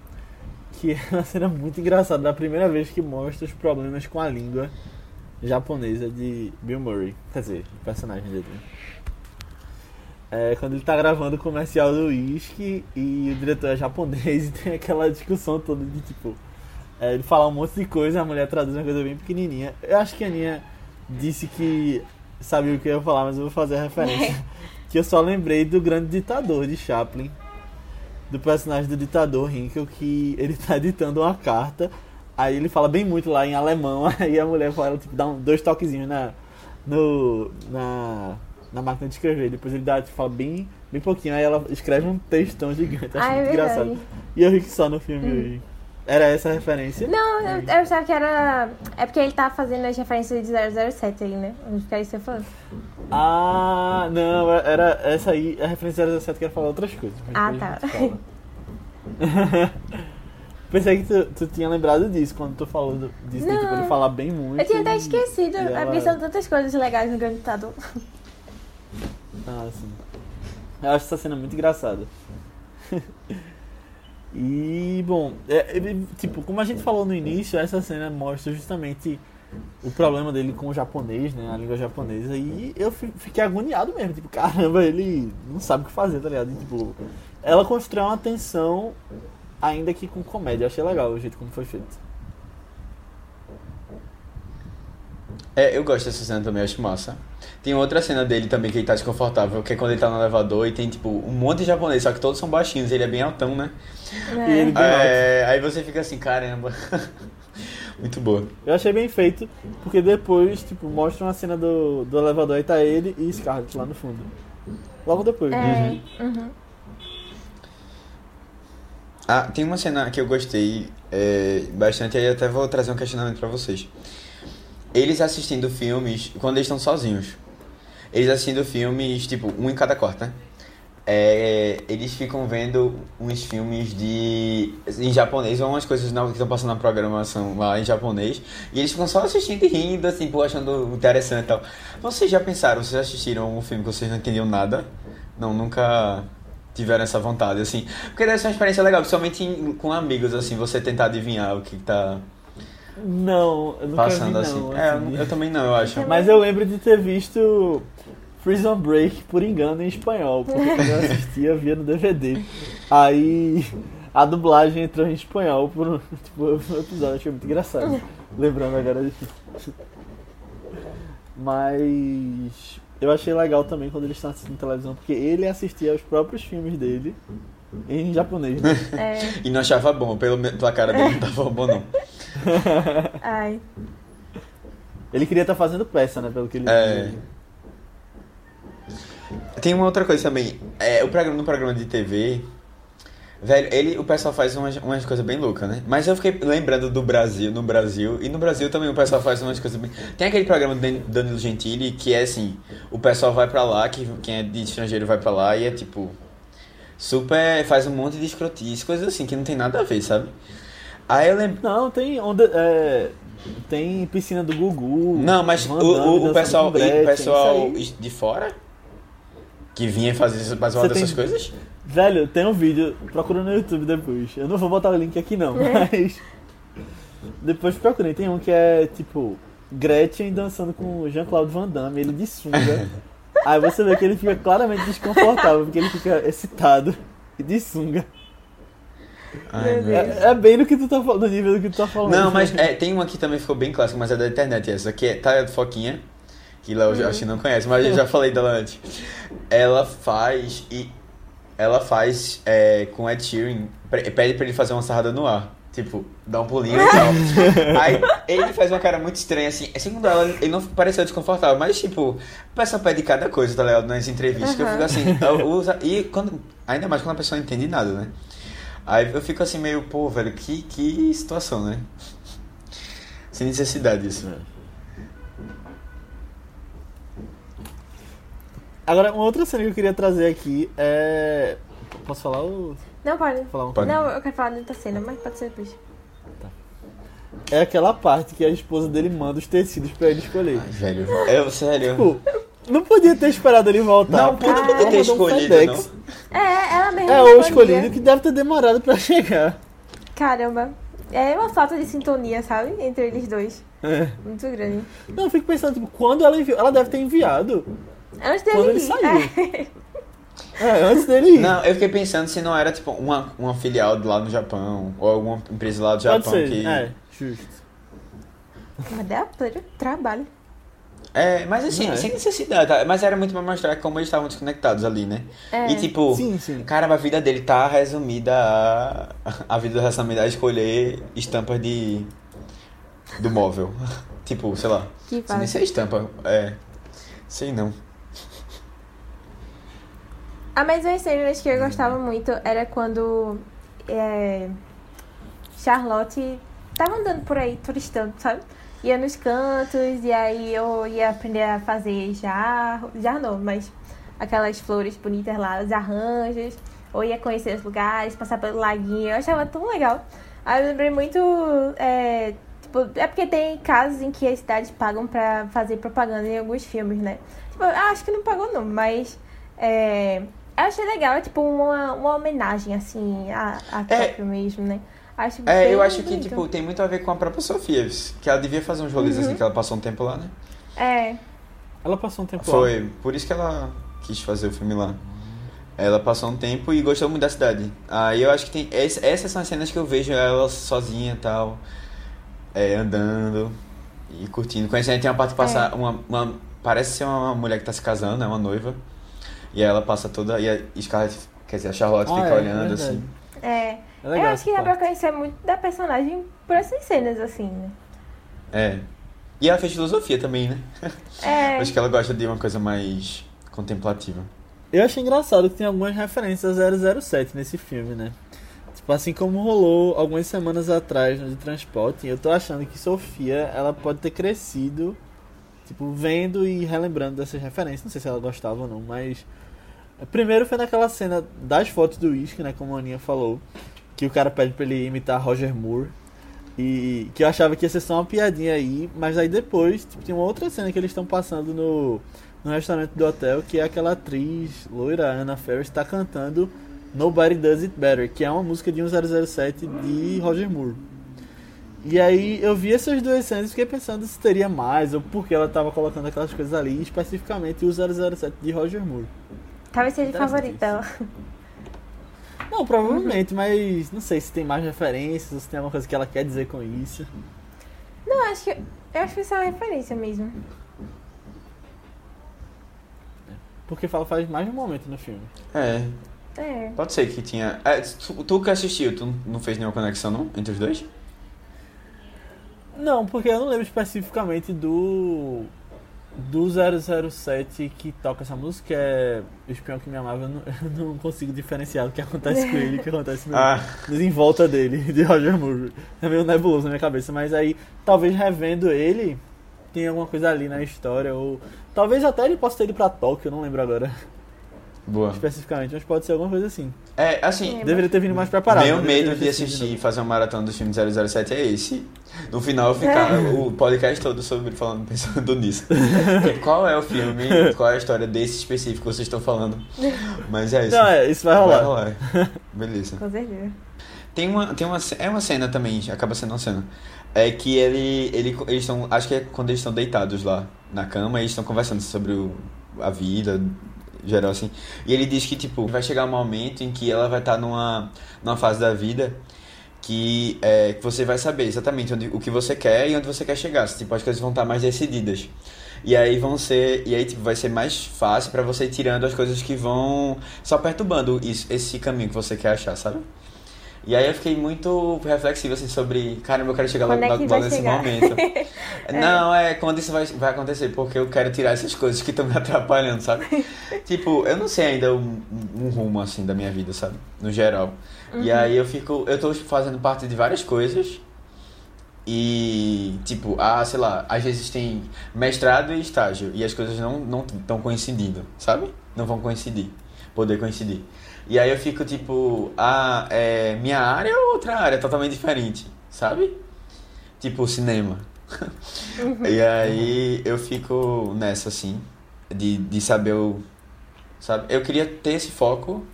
que é uma cena muito engraçada, da primeira vez que mostra os problemas com a língua japonesa de Bill Murray, quer dizer, o personagem dele. É quando ele tá gravando o comercial do uísque e o diretor é japonês e tem aquela discussão toda de tipo. é, ele fala um monte de coisa, a mulher traduz uma coisa bem pequenininha. Eu acho que a Aninha disse que sabia o que eu ia falar, mas eu vou fazer a referência. que eu só lembrei do grande ditador de Chaplin, do personagem do ditador Hinkel, que ele tá editando uma carta, aí ele fala bem muito lá em alemão, aí a mulher fala, tipo, dá um, dois toquezinhos na, no, na, na máquina de escrever, depois ele dá, tipo, fala bem, bem pouquinho, aí ela escreve um textão gigante, acho Ah, é muito engraçado. E eu ri que só no filme hoje. Era essa a referência? Não, eu, eu achava que era. É porque ele tá fazendo as referências de 007 aí, né? É isso que você falou. Ah, não, era essa aí, a referência 07 que era falar outras coisas. Ah, tá. Pensei que tu, tu tinha lembrado disso quando tu falou do, disso, de, tipo, Não. ele falar bem muito. Eu tinha até esquecido. É ela- porque são tantas coisas legais no Grande Ditador. Ah, sim. Eu acho essa cena muito engraçada. e, bom, é, ele, tipo, como a gente falou no início, essa cena mostra justamente o problema dele com o japonês, né? A língua japonesa. E eu fi- fiquei agoniado mesmo. Tipo, caramba, ele não sabe o que fazer, tá ligado? E, tipo, ela constrói uma tensão, ainda que com comédia. Eu achei legal o jeito como foi feito. É, eu gosto dessa cena também, acho massa. Tem outra cena dele também que ele tá desconfortável, que é quando ele tá no elevador e tem, tipo, um monte de japonês, só que todos são baixinhos, ele é bem altão, né? E ele bem alto. É, aí você fica assim, caramba. Muito boa. Eu achei bem feito, porque depois, tipo, mostra uma cena do, do elevador e tá ele e Scarlett lá no fundo. Logo depois. É. Uhum. Ah, tem uma cena que eu gostei é, bastante, aí até vou trazer um questionamento pra vocês. Eles assistindo filmes, quando eles estão sozinhos, eles assistindo filmes, tipo, um em cada quarto, né? é, eles ficam vendo uns filmes de em japonês ou umas coisas na- que estão passando na programação lá em japonês e eles ficam só assistindo e rindo, assim, pô, achando interessante e tal. Vocês já pensaram, vocês assistiram um filme que vocês não entendiam nada? Não, nunca tiveram essa vontade, assim. Porque deve ser uma experiência legal, principalmente com amigos, assim, você tentar adivinhar o que tá Não, eu nunca passando, vi, assim. não, É, assim. eu, eu também não, eu acho. Mas eu lembro de ter visto Prison Break por engano em espanhol, porque quando eu assistia via no DVD. Aí a dublagem entrou em espanhol por um, tipo, um episódio, achei muito engraçado. Lembrando agora disso. Mas eu achei legal também quando eles estão assistindo televisão, porque ele assistia aos próprios filmes dele em japonês. Né? É, E não achava bom, pelo, pela cara dele não tava bom, não. ai. Ele queria estar fazendo peça, né? Pelo que ele É. Tem uma outra coisa também. É, o programa, no programa de TV, velho, ele, o pessoal faz umas, umas coisas bem loucas, né? Mas eu fiquei lembrando do Brasil, no Brasil, e no Brasil também o pessoal faz umas coisas bem. Tem aquele programa do Dan- Danilo Gentili que é assim: o pessoal vai pra lá, que, quem é de estrangeiro vai pra lá e é tipo. Super. faz um monte de escrotice, coisas assim, que não tem nada a ver, sabe? Aí eu lembro. Não, tem onda. é, tem piscina do Gugu. Não, mas o, o, o pessoal, o pessoal de fora que vinha fazer fazer uma Você dessas tem- coisas. Velho, tem um vídeo, procura no YouTube depois. Eu não vou botar o link aqui não, mas. Depois procurem, tem um que é tipo. Gretchen dançando com o Jean-Claude Van Damme, ele de sunga. Aí você vê que ele fica claramente desconfortável, porque ele fica excitado e de sunga. Ai, É, é bem no que tu tá falando, nível do que tu tá falando. Não, mas é, tem uma que também ficou bem clássica, mas é da internet essa, que é Taia Foquinha, que Léo já acho que não conhece, mas eu já falei dela antes. Ela faz e ela faz é, com Ed Sheeran, pede pra ele fazer uma sarrada no ar. Tipo, dá um pulinho e tal. Aí ele faz uma cara muito estranha, assim. Segundo ela, ele não pareceu desconfortável, mas tipo, o pessoal pede cada coisa, tá ligado? Nas entrevistas, que eu fico assim, eu uso, e quando, ainda mais quando a pessoa não entende nada, né? Aí eu fico assim meio, pô, velho, que, que situação, né? Sem necessidade isso. Agora, uma outra cena que eu queria trazer aqui é. Posso falar ou. Não, pode. Falar um Pode. Não, eu quero falar de outra cena, mas pode ser depois. É aquela parte que a esposa dele manda os tecidos pra ele escolher. Ai, velho. Eu, sério. Tipo, não podia ter esperado ele voltar. Não, porque podia ter mandou um escolhido, FedEx. É, ela mesma É, ou escolhido que deve ter demorado pra chegar. Caramba. É uma falta de sintonia, sabe? Entre eles dois. É. Muito grande. Não, eu fico pensando, tipo, quando ela enviou. Ela deve ter enviado. Antes dele Quando ele ir. saiu. É, antes dele ir. Não, eu fiquei pensando se não era tipo uma, uma filial lá no Japão, ou alguma empresa lá do Pode Japão ser. que. É, justo. Mas dá trabalho. É, mas assim, é. sem necessidade, tá? Mas era muito pra mostrar como eles estavam desconectados ali, né? É. E tipo, Sim, sim. caramba, a vida dele tá resumida a. A vida do relacionamento a escolher estampas de. do móvel. tipo, sei lá. Que Sem nem fase. ser estampa. É. Sei não. A mais das cenas que eu gostava muito era quando é, Charlotte tava andando por aí, turistando, sabe? Ia nos cantos e aí eu ia aprender a fazer jarro, jarro não, mas aquelas flores bonitas lá, os arranjos, ou ia conhecer os lugares, passar pelo laguinho, eu achava tão legal. Aí eu lembrei muito, é, tipo, é porque tem casos em que as cidades pagam pra fazer propaganda em alguns filmes, né? Tipo, acho que não pagou não, mas é, eu achei legal, é tipo uma, uma homenagem, assim, a, a É. Tóquio mesmo, né? Acho É, eu acho que, bonito. tipo, tem muito a ver com a própria Sofia. Que ela devia fazer uns rolês assim, que ela passou um tempo lá, né? É, Ela passou um tempo lá. Foi, por isso que ela quis fazer o filme lá. Ela passou um tempo e gostou muito da cidade. Aí eu acho que tem. ess- Essas são as cenas que eu vejo ela sozinha e tal. é, andando e curtindo. Conhecendo, tem uma parte que passa. É. Uma, uma- parece ser uma mulher que tá se casando, é uma noiva. E aí ela passa toda. E a Scarlett, quer dizer, a Charlotte Ah, fica é, olhando verdade. assim. é. É legal eu acho que dá pra conhecer muito da personagem por essas cenas, assim, né? É. E ela fez filosofia também, né? É, Acho que ela gosta de uma coisa mais contemplativa. Eu achei engraçado que tem algumas referências a 007 nesse filme, né? Tipo, assim como rolou algumas semanas atrás no de transporte, eu tô achando que Sofia, ela pode ter crescido, tipo, vendo e relembrando dessas referências. Não sei se ela gostava ou não, mas Primeiro foi naquela cena das fotos do uísque, né? Como a Aninha falou. Que o cara pede pra ele imitar Roger Moore. E que eu achava que ia ser só uma piadinha aí. Mas aí depois, tipo, tem uma outra cena que eles estão passando no, no restaurante do hotel. Que é aquela atriz loira, Anna Ferris, está cantando Nobody Does It Better. Que é uma música de 1007 de Roger Moore. E aí eu vi essas duas cenas e fiquei pensando se teria mais, ou porque ela estava colocando aquelas coisas ali, especificamente o 007 de Roger Moore. Talvez seja o favorito dela. Não, provavelmente, mas não sei se tem mais referências, se tem alguma coisa que ela quer dizer com isso. Não, acho que. Eu acho que isso é uma referência mesmo. Porque fala faz mais de um momento no filme. É, É. pode ser que tinha. É, tu, tu que assistiu, tu não fez nenhuma conexão não? Entre os dois? Não, porque eu não lembro especificamente do. Do 007 que toca essa música, é O Espião que Me Amava. Eu não, eu não consigo diferenciar o que acontece com ele o que acontece no, Ah, em volta dele, de Roger Moore. É meio nebuloso na minha cabeça, mas aí, talvez revendo ele, tem alguma coisa ali na história, ou. Talvez até ele possa ter ido pra Tóquio, eu não lembro agora boa. especificamente, mas pode ser alguma coisa assim. É, assim, É. Deveria ter vindo mais preparado. Meu medo de assistir e fazer uma maratona dos filmes 007 é esse. No final ficar o podcast todo sobre falando, pensando nisso. Qual é o filme, qual é a história desse específico que vocês estão falando. Mas é isso. Não, é, isso vai rolar. Vai rolar. Beleza. Com certeza. Tem uma, tem uma, é uma cena também, acaba sendo uma cena. É que ele, ele, eles estão, acho que é quando eles estão deitados lá na cama, eles estão conversando sobre o, a vida, geral assim. E ele diz que, tipo, vai chegar um momento em que ela vai estar numa, numa fase da vida que, é, que você vai saber exatamente onde, o que você quer e onde você quer chegar. Tipo, as coisas vão estar mais decididas. E aí vão ser. E aí, tipo, vai ser mais fácil pra você ir tirando as coisas que vão só perturbando isso, esse caminho que você quer achar, sabe? E aí eu fiquei muito reflexivo assim sobre, caramba, eu quero chegar Quando é logo, vai logo nesse chegar? momento. Não, é quando isso vai, vai acontecer, porque eu quero tirar essas coisas que estão me atrapalhando, sabe? tipo, eu não sei ainda um, um rumo assim da minha vida, sabe? No geral. E aí eu fico, eu tô fazendo parte de várias coisas. E, tipo, ah, sei lá, às vezes tem mestrado e estágio e as coisas não não estão coincidindo, sabe? Não vão coincidir, poder coincidir. E aí eu fico tipo, ah, é minha área ou outra área totalmente diferente, sabe? Tipo cinema. E aí eu fico nessa assim, de, de saber o. Sabe? Eu queria ter esse foco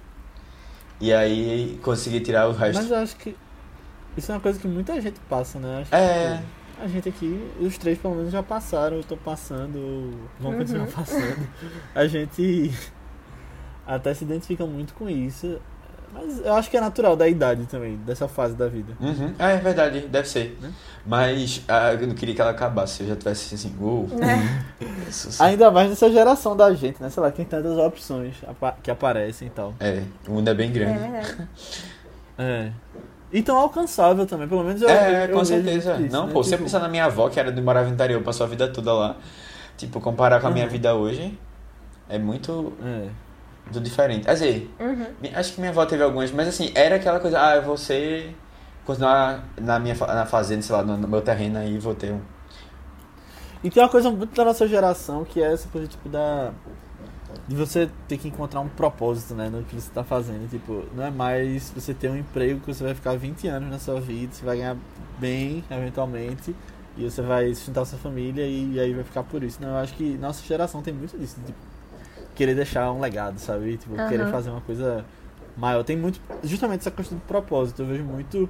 e aí conseguir tirar o resto. Mas eu acho que isso é uma coisa que muita gente passa, né? Acho É. que a gente aqui, os três pelo menos já passaram, estão passando, ou vão Uhum. continuar passando. A gente até se identifica muito com isso. Mas eu acho que é natural da idade também, dessa fase da vida. Uhum. É, é verdade, deve ser. Né? Mas ah, eu não queria que ela acabasse, eu já tivesse assim, uou. Né? sim. Ainda mais nessa geração da gente, né? Sei lá, tem tantas opções que aparecem e tal. É, o mundo é bem É grande. verdade. É. E tão alcançável também, pelo menos eu É, eu com vejo certeza. isso, não, né? pô, se eu Tipo, pensar na minha avó, que era de morava no interior, passou a vida toda lá, tipo, comparar com a minha Uhum. vida hoje, é muito, É. muito diferente. Quer dizer, Uhum. acho que minha avó teve algumas, mas assim, era aquela coisa, ah, eu vou ser, continuar na minha na fazenda, sei lá, no, no meu terreno aí, vou ter um. E tem uma coisa muito da nossa geração que é essa coisa, tipo, da. De você ter que encontrar um propósito, né, no que você tá fazendo. Tipo, não é mais você ter um emprego que você vai ficar 20 anos na sua vida, você vai ganhar bem, eventualmente, e você vai sustentar sua família e, e aí vai ficar por isso. Não, eu acho que nossa geração tem muito disso, tipo, querer deixar um legado, sabe? Tipo, Aham. querer fazer uma coisa maior. Tem muito. Justamente essa questão do propósito, eu vejo muito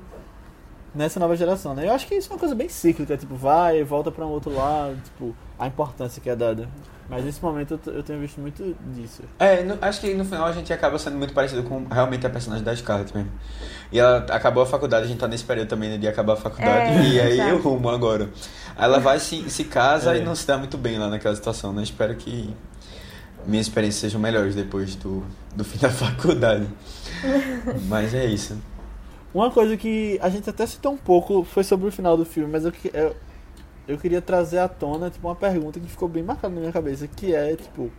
nessa nova geração, né? Eu acho que isso é uma coisa bem cíclica, tipo, vai, volta pra um outro lado, tipo, a importância que é dada. Mas nesse momento eu, tenho visto muito disso. É, no- acho que no final a gente acaba sendo muito parecido com realmente a personagem da Scarlett mesmo. E ela acabou a faculdade, a gente tá nesse período também né, de acabar a faculdade. É, e aí eu rumo agora. Ela vai se, se casa É. e não se dá muito bem lá naquela situação, né? Espero que minhas experiências sejam melhores depois do, do fim da faculdade. Mas é isso. Uma coisa que a gente até citou um pouco foi sobre o final do filme, mas eu, eu, eu queria trazer à tona tipo, uma pergunta que ficou bem marcada na minha cabeça, que é, tipo,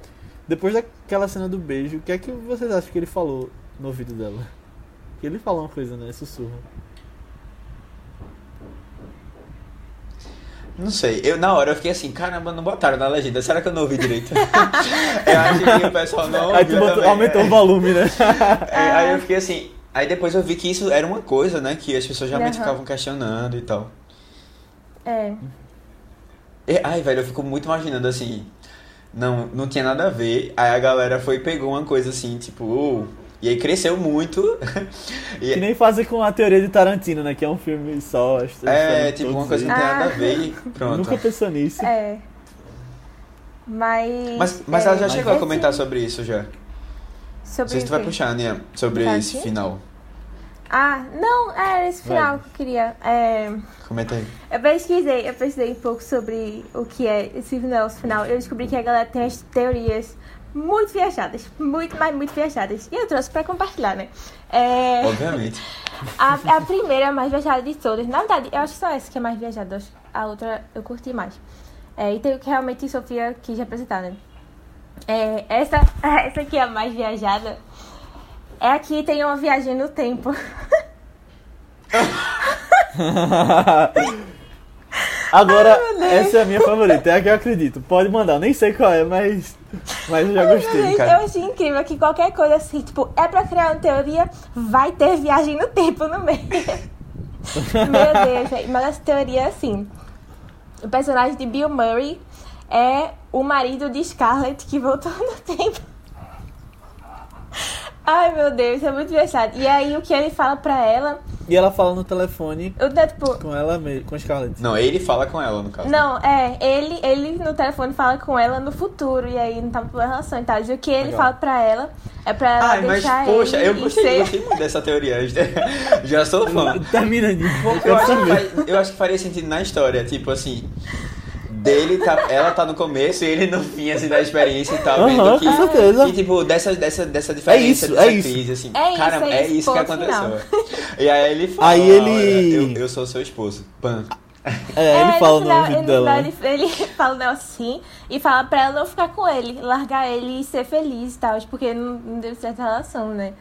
depois daquela cena do beijo, o que é que vocês acham que ele falou no ouvido dela? Que ele falou uma coisa, né? Sussurro. Não sei, eu na hora eu fiquei assim, caramba, não botaram na legenda, será que eu não ouvi direito? eu acho que o pessoal não Aí tu ouviu botou- aumentou é. o volume, né? É, aí eu fiquei assim, aí depois eu vi que isso era uma coisa, né, que as pessoas realmente Aham. ficavam questionando e tal. É. E- ai, velho, eu fico muito imaginando assim, não, não tinha nada a ver, aí a galera foi e pegou uma coisa assim, tipo, "Oh", e aí cresceu muito, e, Que nem fazem com a teoria de Tarantino, né? Que é um filme só. é, tipo, uma coisa que não tem nada a ver e pronto. Nunca pensou nisso. É. Mas. Mas, mas é, ela já Mas chegou a esse- comentar sobre isso já. Não Sobre sei se tu vai puxar, Nia, sobre Tá esse final. Ah, não, era esse final Vai. que eu queria. É, Comenta aí. eu pesquisei, eu pesquisei um pouco sobre o que é esse final final. Eu descobri que a galera tem as teorias muito viajadas. Muito, mas muito viajadas. E eu trouxe pra compartilhar, né? É, Obviamente. a, a primeira a mais viajada de todas. Na verdade, eu acho que só essa que é mais viajada. A outra eu curti mais. É, e tem o que realmente Sofia quis representar, né? É, essa, essa aqui é a mais viajada. É aqui tem uma viagem no tempo. Agora, Ai, essa é a minha favorita, é a que eu acredito. Pode mandar, nem sei qual é, mas, mas eu já gostei. Gente, cara. eu achei incrível que qualquer coisa assim, tipo, é pra criar uma teoria, vai ter viagem no tempo no meio. Meu Deus. Mas essa teoria é assim. O personagem de Bill Murray é o marido de Scarlett que voltou no tempo. Ai, meu Deus, é muito engraçado. E aí, o que ele fala pra ela, E ela fala no telefone eu, né, tipo, com ela mesmo, com a Scarlett. Não, ele fala com ela, no caso. Não, é, ele, ele no telefone fala com ela no futuro, e aí não tá por relação e tal. E o que ele Legal. fala pra ela é pra ela Ai, mas deixar poxa, ele eu gostei, ser- gostei muito dessa teoria. Já sou fã. Termina de eu acho, que faz- eu acho que faria sentido na história, tipo assim. Dele tá, ela tá no começo e ele no fim, assim, da experiência e tal, vendo Aham, que. com certeza. E tipo, dessa, dessa, dessa diferença, isso, dessa é isso. crise, assim. É isso, Caramba, é é isso, isso que aconteceu. E aí ele fala, Aí ele- "Olha, eu, eu sou seu esposo. Pam. É, ele no fala no final- ouvido dela. final né? Ele, ele fala negócio assim e fala pra ela não ficar com ele, largar ele e ser feliz e tal, porque não, não deu certa relação, né?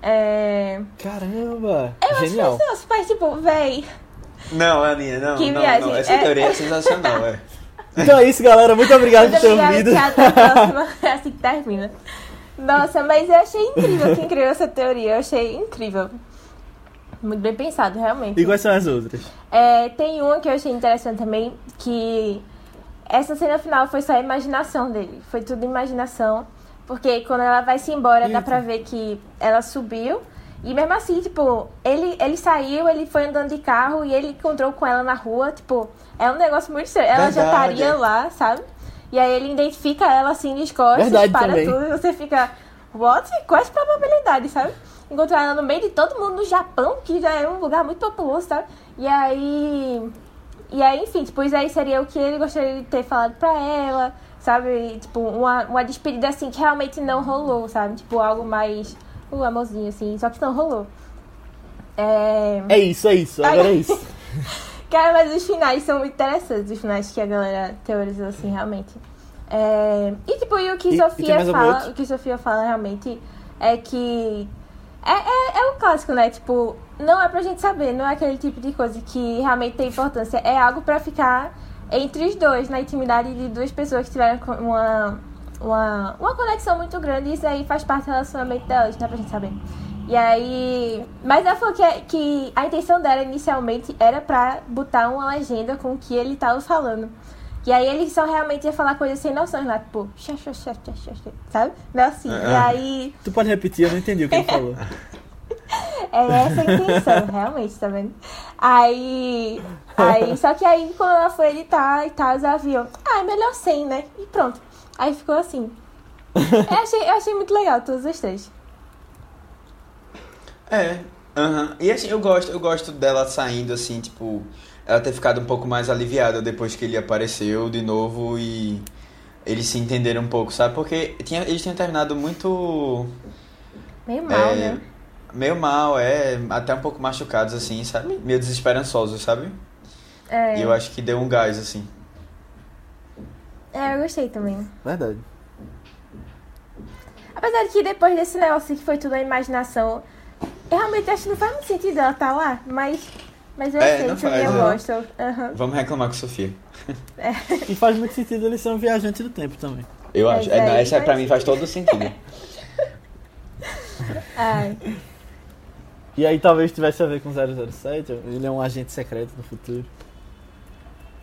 É. Caramba! Eu Genial. acho que isso, mas tipo, véi. Não, Aninha, não, Que não, viagem. não. Essa É- teoria é sensacional, é. Então é isso, galera. Muito obrigado Muito por ter ouvido. até a próxima. É assim que termina. Nossa, mas eu achei incrível quem criou essa teoria. Eu achei incrível. Muito bem pensado, realmente. E quais são as outras? É, tem uma que eu achei interessante também, que essa cena final foi só a imaginação dele. Foi tudo imaginação. Porque quando ela vai se embora, dá Eita. pra ver que ela subiu. E mesmo assim, tipo, ele, ele saiu, ele foi andando de carro e ele encontrou com ela na rua. Tipo, é um negócio muito estranho. Ela já Verdade. estaria lá, sabe? E aí ele identifica ela assim de costas, Verdade para também. tudo. E você fica, what? Quais probabilidades, sabe? Encontrar ela no meio de todo mundo no Japão, que já é um lugar muito populoso, sabe? E aí. E aí, enfim, tipo, isso aí seria o que ele gostaria de ter falado pra ela, sabe? E, tipo, uma, uma despedida assim que realmente não rolou, sabe? Tipo, algo mais. Um amorzinho, assim, só que não rolou. É. É isso, é isso. Agora é isso. Cara, mas os finais são muito interessantes, os finais que a galera teorizou, assim, realmente. É, E, tipo, e o que E- e Sofia algum fala, o que Sofia fala realmente é que é, é, é um clássico, né? Tipo, não é pra gente saber, não é aquele tipo de coisa que realmente tem importância. É algo pra ficar entre os dois, na intimidade de duas pessoas que tiveram uma, uma, uma conexão muito grande. E isso aí faz parte do relacionamento delas, não é pra gente saber. E aí. Mas ela falou que, que a intenção dela inicialmente era pra botar uma legenda com o que ele tava falando. E aí ele só realmente ia falar coisas sem noções lá, tipo, xa, xa, xa, xa, xa, xa, sabe? Não assim. E Ah. aí. Tu pode repetir, eu não entendi o que ele falou. É essa a intenção, realmente, tá vendo? Aí. Aí, só que aí quando ela foi editar e tal, ela viu, ah, é melhor sem, né? E pronto. Aí ficou assim. Eu achei, eu achei muito legal todos os três. É, aham. E assim, eu gosto, eu gosto dela saindo assim, tipo, ela ter ficado um pouco mais aliviada depois que ele apareceu de novo e eles se entenderam um pouco, sabe? Porque tinha, eles tinham terminado muito Meio mal, é, né? meio mal, é, até um pouco machucados assim, sabe? Meio desesperançosos, sabe? É, E eu acho que deu um gás assim. É, eu gostei também. Verdade. Apesar de que depois desse negócio que foi tudo a imaginação, eu realmente acho que não faz muito sentido ela estar lá, mas Mas eu É, aceito não faz, eu né? gosto. Aham. Vamos reclamar com Sofia. E faz muito sentido eles serem viajantes do tempo também. Eu acho. É, não, aí essa pra faz mim faz todo sentido. Ai. E aí talvez tivesse a ver com 007, ele é um agente secreto no futuro,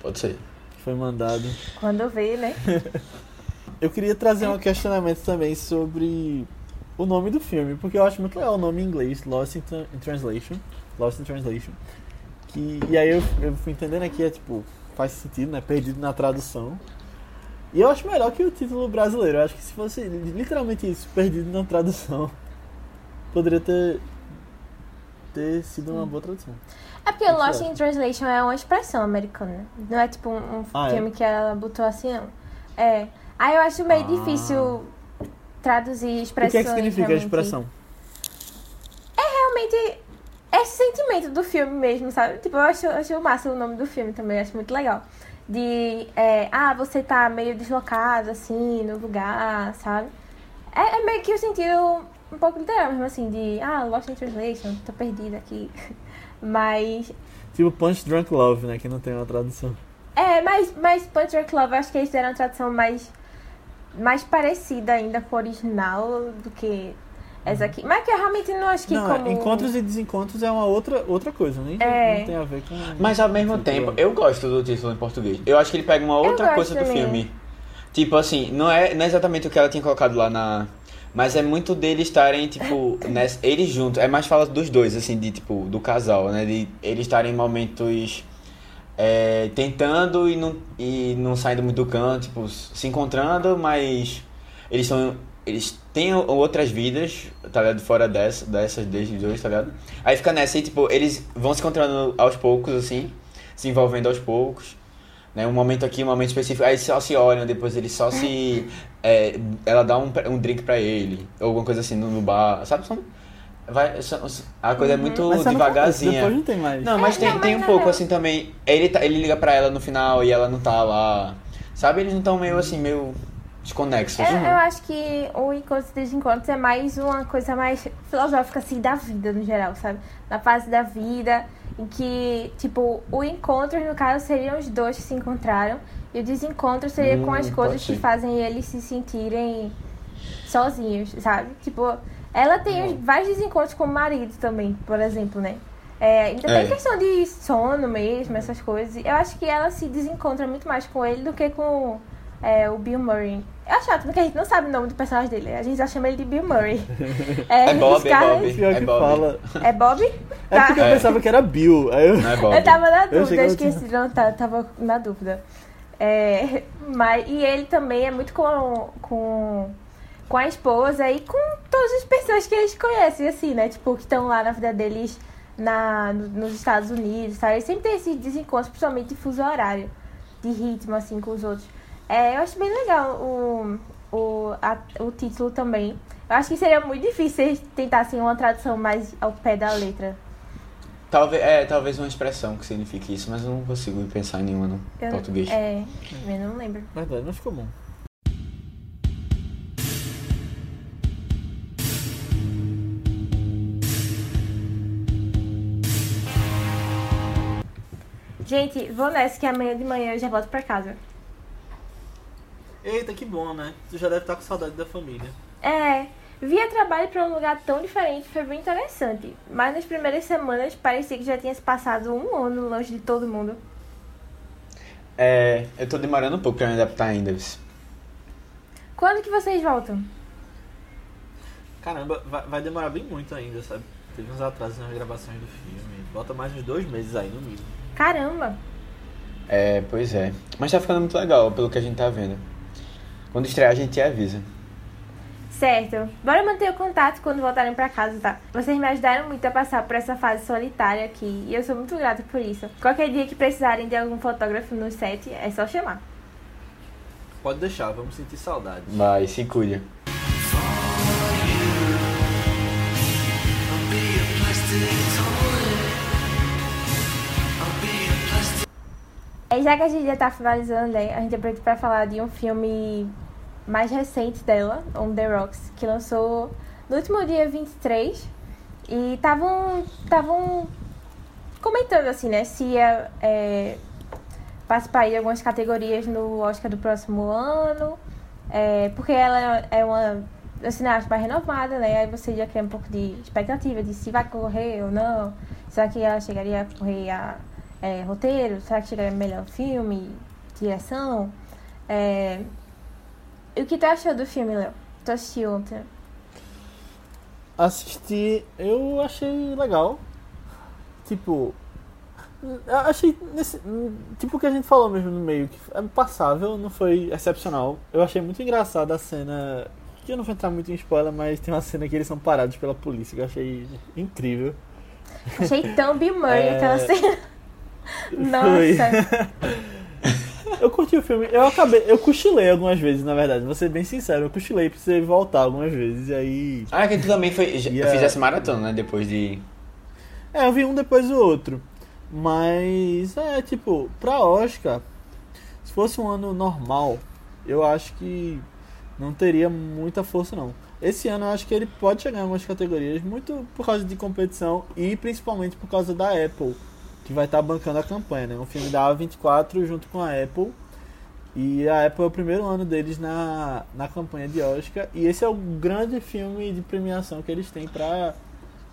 Pode ser. Foi mandado. Quando vê, né? Eu queria trazer um questionamento também sobre o nome do filme, porque eu acho muito legal o nome em inglês, Lost in Translation. Lost in Translation. Que, e aí eu, eu fui entendendo aqui, é tipo, faz sentido, né? Perdido na tradução. E eu acho melhor que o título brasileiro. Eu acho que se fosse literalmente isso, perdido na tradução, poderia ter, ter sido uma boa tradução. É porque Lost é. in Translation é uma expressão americana. Não é tipo um, um Ah, é? filme que ela botou assim, não. É. Aí eu acho meio Ah. difícil traduzir O que expressões. é que significa a realmente. expressão? Realmente, esse sentimento do filme mesmo, sabe? Tipo, eu acho, eu acho massa o nome do filme também, acho muito legal. De, é, ah, você tá meio deslocado, assim, no lugar, sabe? É, é meio que o sentido um pouco literal mesmo, assim, de, ah, Lost in Translation, tô perdida aqui. Mas, Tipo Punch Drunk Love, né? Que não tem uma tradução. É, mas, mas Punch Drunk Love, eu acho que eles deram uma tradução mais, mais parecida ainda com o original do que essa aqui. Mas que eu realmente não acho que não, como... é, encontros e desencontros é uma outra, outra coisa, nem É. não tem a ver com. Mas ao mesmo tempo, eu gosto do título em português. Eu acho que ele pega uma outra coisa do também. filme. Tipo assim, não é, não é exatamente o que ela tinha colocado lá na. Mas é muito deles estarem, tipo, nessa, eles juntos. É mais fala dos dois, assim, de tipo, do casal, né? De eles estarem em momentos é, tentando e não, e não saindo muito do canto, tipo, se encontrando, mas eles são. Eles têm outras vidas, tá ligado? Fora dessa, dessas desde dois, tá ligado? Aí fica nessa e, tipo, eles vão se encontrando aos poucos, assim, se envolvendo aos poucos. Né? Um momento aqui, um momento específico, aí só se olham, depois eles só se. é, ela dá um, um drink pra ele, ou alguma coisa assim no, no bar, sabe? São, vai, são- a coisa é muito Mas só no começo, devagarzinha. Não tem mais. Não, mas É, tem, não, tem mas um pouco assim também. Ele, tá- ele liga pra ela no final e ela não tá lá. Sabe? Eles não estão meio assim, meio desconexos. É, eu acho que o encontro e desencontros é mais uma coisa mais filosófica, assim, da vida no geral, sabe? Na fase da vida, em que, tipo, o encontro, no caso, seriam os dois que se encontraram, e o desencontro seria com Hum, as pode coisas que fazem eles se sentirem sozinhos, sabe? Tipo, ela tem os- vários desencontros com o marido também, por exemplo, né? É, ainda É. tem questão de sono mesmo, essas coisas. Eu acho que ela se desencontra muito mais com ele do que com é, o Bill Murray. Eu acho chato, porque a gente não sabe o nome do personagem dele. A gente já chama ele de Bill Murray. É Bob, é Bob. Pior É que Bob. fala. É Bob? É Tá. porque eu É. pensava que era Bill. Aí eu... Não é Bob. Eu tava na dúvida, eu tinha- esqueci, não, tá, tava na dúvida. É, mas, e ele também é muito com, com, com a esposa e com todas as pessoas que eles conhecem, assim, né? Tipo, que estão lá na vida deles na, no- nos Estados Unidos, sabe? Ele sempre tem esses desencontros, principalmente de fuso horário, de ritmo, assim, com os outros. É, eu acho bem legal o, o, a- o título também. Eu acho que seria muito difícil eles tentassem uma tradução mais ao pé da letra. Talvez, é, talvez uma expressão que signifique isso, mas eu não consigo pensar em nenhuma no Eu- português. É, eu não lembro. Verdade, mas ficou bom. Gente, vou nessa que amanhã de manhã eu já volto pra casa. Eita, que bom, né? Tu já deve estar com saudade da família. É, via trabalho pra um lugar tão diferente foi bem interessante. Mas nas primeiras semanas parecia que já tinha se passado um ano longe de todo mundo. É, eu tô demorando um pouco pra me adaptar ainda. Quando que vocês voltam? Caramba, vai, vai demorar bem muito ainda, sabe? Teve uns atrasos nas gravações do filme. Bota mais uns dois meses aí no mínimo. Caramba! É, pois é. Mas tá ficando muito legal, pelo que a gente tá vendo. Quando estrear, a gente te avisa. Certo. Bora manter o contato quando voltarem pra casa, tá? Vocês me ajudaram muito a passar por essa fase solitária aqui e eu sou muito grata por isso. Qualquer dia que precisarem de algum fotógrafo no set, é só chamar. Pode deixar, vamos sentir saudade. Vai, se cuida. E já que a gente já tá finalizando, né, a gente aproveita pra falar de um filme mais recente dela, On The Rocks, que lançou no último dia 23. E estavam comentando assim, né? Se ia é, participar de algumas categorias no Oscar do próximo ano. É, porque ela é uma cineasta mais renovada, né? Aí você já cria um pouco de expectativa de se vai correr ou não. Será que ela chegaria a correr a é, roteiro? Será que chegaria melhor filme, direção? É... E o que tu achou do filme, Léo? Tu assistiu ontem? Assisti, eu achei legal. Tipo, achei nesse, tipo o que a gente falou mesmo no meio, que é passável, não foi excepcional. Eu achei muito engraçada a cena, que eu não vou entrar muito em spoiler, mas tem uma cena que eles são parados pela polícia, que eu achei incrível. Achei tão Bill Murray é... aquela cena. Nossa. eu curti o filme, eu acabei, eu cochilei algumas vezes, na verdade, vou ser bem sincero, eu cochilei você voltar algumas vezes, e aí... Ah, que tu também foi, eu fiz essa maratona, né, depois de... É, eu vi um depois do outro. Mas é tipo, pra Oscar, se fosse um ano normal, eu acho que não teria muita força não. Esse ano eu acho que ele pode chegar em algumas categorias, muito por causa de competição e principalmente por causa da Apple, que vai estar tá bancando a campanha, né? Um filme da A24 junto com a Apple. E a Apple é o primeiro ano deles na, na campanha de Oscar. E esse é o grande filme de premiação que eles têm para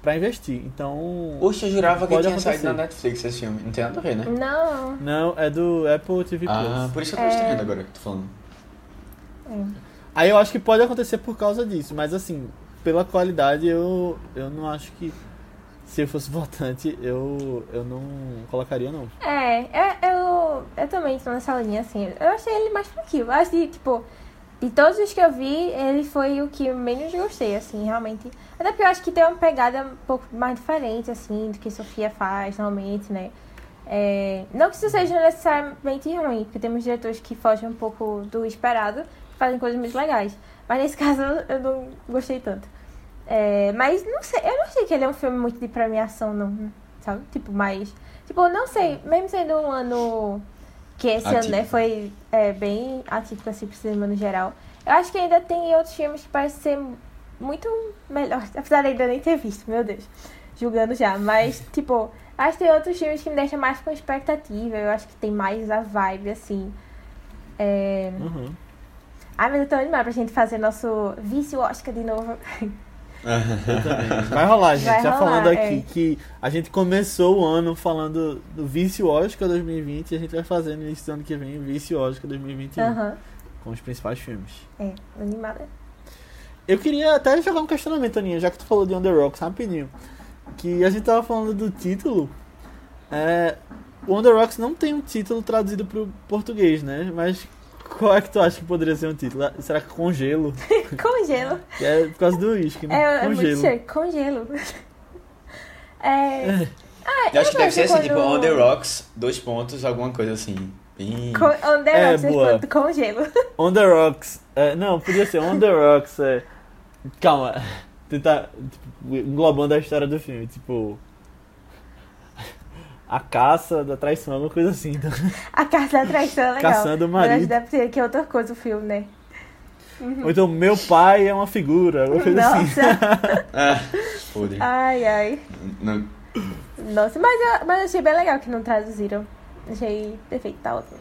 para investir. Então. Poxa, eu jurava que tinha acontecer. saído na Netflix esse filme. Não tem nada a ver, né? Não. Não, é do Apple TV Plus. Ah, por isso que eu tô é... agora que tô falando. É. Aí eu acho que pode acontecer por causa disso, mas assim, pela qualidade eu, eu não acho que se eu fosse votante, eu, eu não colocaria, não. É, eu, eu, eu também estou nessa linha, assim. Eu achei ele mais. Eu acho que, tipo, de todos os que eu vi, ele foi o que menos gostei, assim, realmente. Até porque eu acho que tem uma pegada um pouco mais diferente, assim, do que Sofia faz normalmente, né? É, não que isso seja necessariamente ruim, porque temos diretores que fogem um pouco do esperado, fazem coisas muito legais. Mas nesse caso eu não gostei tanto. É, mas não sei, eu não achei que ele é um filme muito de premiação, não, sabe? Tipo, mais. Tipo, não sei, mesmo sendo um ano que esse atípico. ano, né, foi é, bem atípico assim pro cinema no geral. Eu acho que ainda tem outros filmes que parecem ser muito melhores, apesar de ainda nem ter visto, meu Deus, julgando já. Mas, tipo, acho que tem outros filmes que me deixam mais com expectativa. Eu acho que tem mais a vibe, assim. É... Uhum. Ai, mas eu tô animada pra gente fazer nosso vício Oscar de novo. Vai rolar, gente. Vai Já rolar, falando aqui é. que a gente começou o ano falando do Vício Oscar 2020 e a gente vai fazer no início do ano que vem o Vício Oscar 2021. Uhum. Com os principais filmes. É, animada. Eu queria até jogar um questionamento, Aninha, já que tu falou de On The Rocks, rapidinho. Que a gente tava falando do título. É, o On The Rocks não tem um título traduzido pro português, né? Mas qual é que tu acha que poderia ser um título? Será que Congelo? congelo. É por causa do uísque, né? É, é muito sério. Congelo. É... é. Ah, eu acho que deve ser assim, quando... tipo, on the rocks, dois pontos, alguma coisa assim. Bem... Con on the é, rocks, é, dois pontos, congelo. On the rocks. É, não, podia ser on the rocks. É... Calma. Tentar, tipo, englobando a história do filme. Tipo, a caça da traição, alguma coisa assim. Então. A caça da traição é legal. Caçando o marido. Mas deve ser que é outra coisa o filme, né? Uhum. Ou então, meu pai é uma figura, alguma coisa Nossa. assim. ah, foda Ai, ai. Não. Nossa, mas eu, mas eu achei bem legal que não traduziram. Achei perfeito, tá ótimo.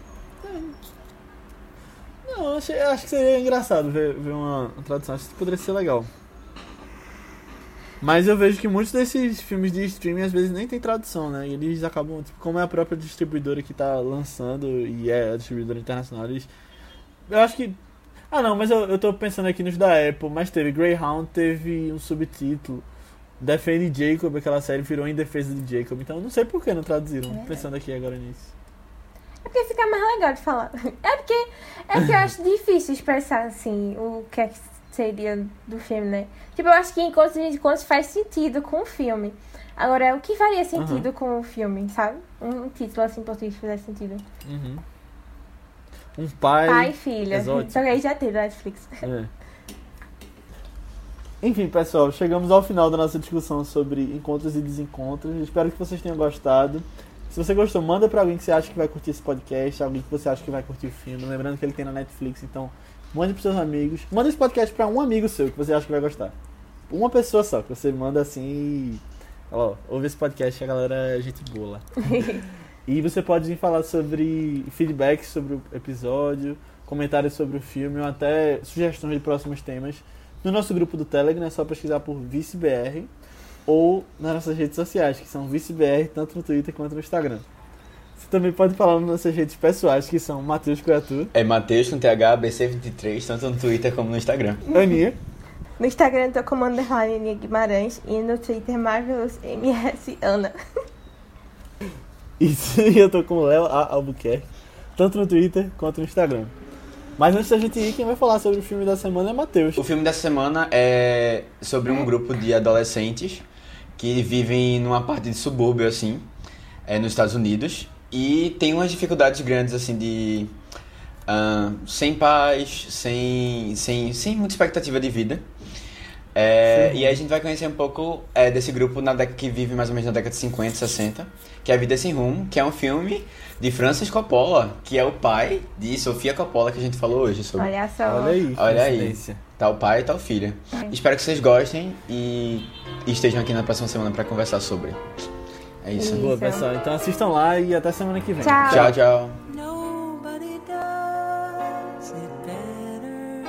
Não, achei, acho que seria engraçado ver, ver uma, uma tradução. Acho que poderia ser legal. Mas eu vejo que muitos desses filmes de streaming às vezes nem tem tradução, né? Eles acabam, tipo, como é a própria distribuidora que tá lançando e é a distribuidora internacional, eles. Eu acho que. Ah não, mas eu, eu tô pensando aqui nos da Apple, mas teve Greyhound, teve um subtítulo. Defende Jacob, aquela série virou em defesa de Jacob. Então eu não sei por que não traduziram, é. pensando aqui agora nisso. É porque fica mais legal de falar. É porque, é porque eu acho difícil expressar assim o que é que seria do filme, né? Tipo, eu acho que em contas de contas faz sentido com o filme. Agora, o que faria sentido uhum. com o filme, sabe? Um título assim em português fizesse sentido. Uhum. Um pai. Pai e filha. Só que aí já tem na Netflix. É. Enfim, pessoal, chegamos ao final da nossa discussão sobre encontros e desencontros. Espero que vocês tenham gostado. Se você gostou, manda pra alguém que você acha que vai curtir esse podcast, alguém que você acha que vai curtir o filme. Lembrando que ele tem na Netflix, então Mande pros seus amigos. Manda esse podcast pra um amigo seu que você acha que vai gostar. Uma pessoa só, que você manda assim e Ó, ouve esse podcast, a galera é gente boa lá. e você pode vir falar sobre feedback sobre o episódio, comentários sobre o filme ou até sugestões de próximos temas no nosso grupo do Telegram, é só pesquisar por ViceBR ou nas nossas redes sociais, que são ViceBR, tanto no Twitter quanto no Instagram. Você também pode falar nas nossas redes pessoais, que são Matheus Coiatu, É Matheus com TH, BC23, tanto no Twitter como no Instagram. Aninha, No Instagram eu tô como underline Guimarães e no Twitter Marvelous MS Ana. e eu tô com o Léo A. Albuquerque, tanto no Twitter quanto no Instagram. Mas antes da gente ir, quem vai falar sobre o filme da semana é Matheus. O filme dessa semana é sobre um grupo de adolescentes que vivem numa parte de subúrbio, assim, é, nos Estados Unidos. E tem umas dificuldades grandes, assim, de... ah, sem paz, sem, sem, sem muita expectativa de vida. É, e aí a gente vai conhecer um pouco é, desse grupo na década que vive mais ou menos na década de 50, 60, que é A Vida Sem Rumo, que é um filme de Francis Coppola, que é o pai de Sofia Coppola que a gente falou hoje sobre. Olha só. Olha aí, Olha aí. Tá o pai e tá o filho. É. Espero que vocês gostem e estejam aqui na próxima semana pra conversar sobre. É isso. Isso. Boa, pessoal. Então assistam lá e até semana que vem. Tchau. Tchau, tchau. Nobody does it better.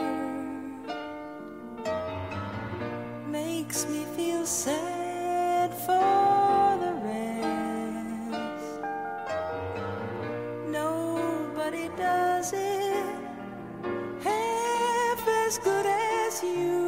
Makes me feel sad for the rest. Nobody does it half as good as you.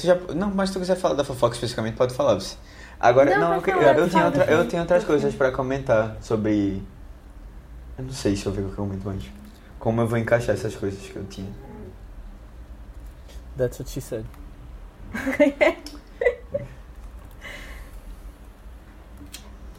Tu já, não, mas se tu quiser falar da fofoca especificamente, pode falar. você. Agora, Não, não, eu, falar, eu, tenho outra- eu tenho outras coisas pra comentar sobre. Eu não sei se eu ver o que eu comento mais. Como eu vou encaixar essas coisas que eu tinha. That's what she said.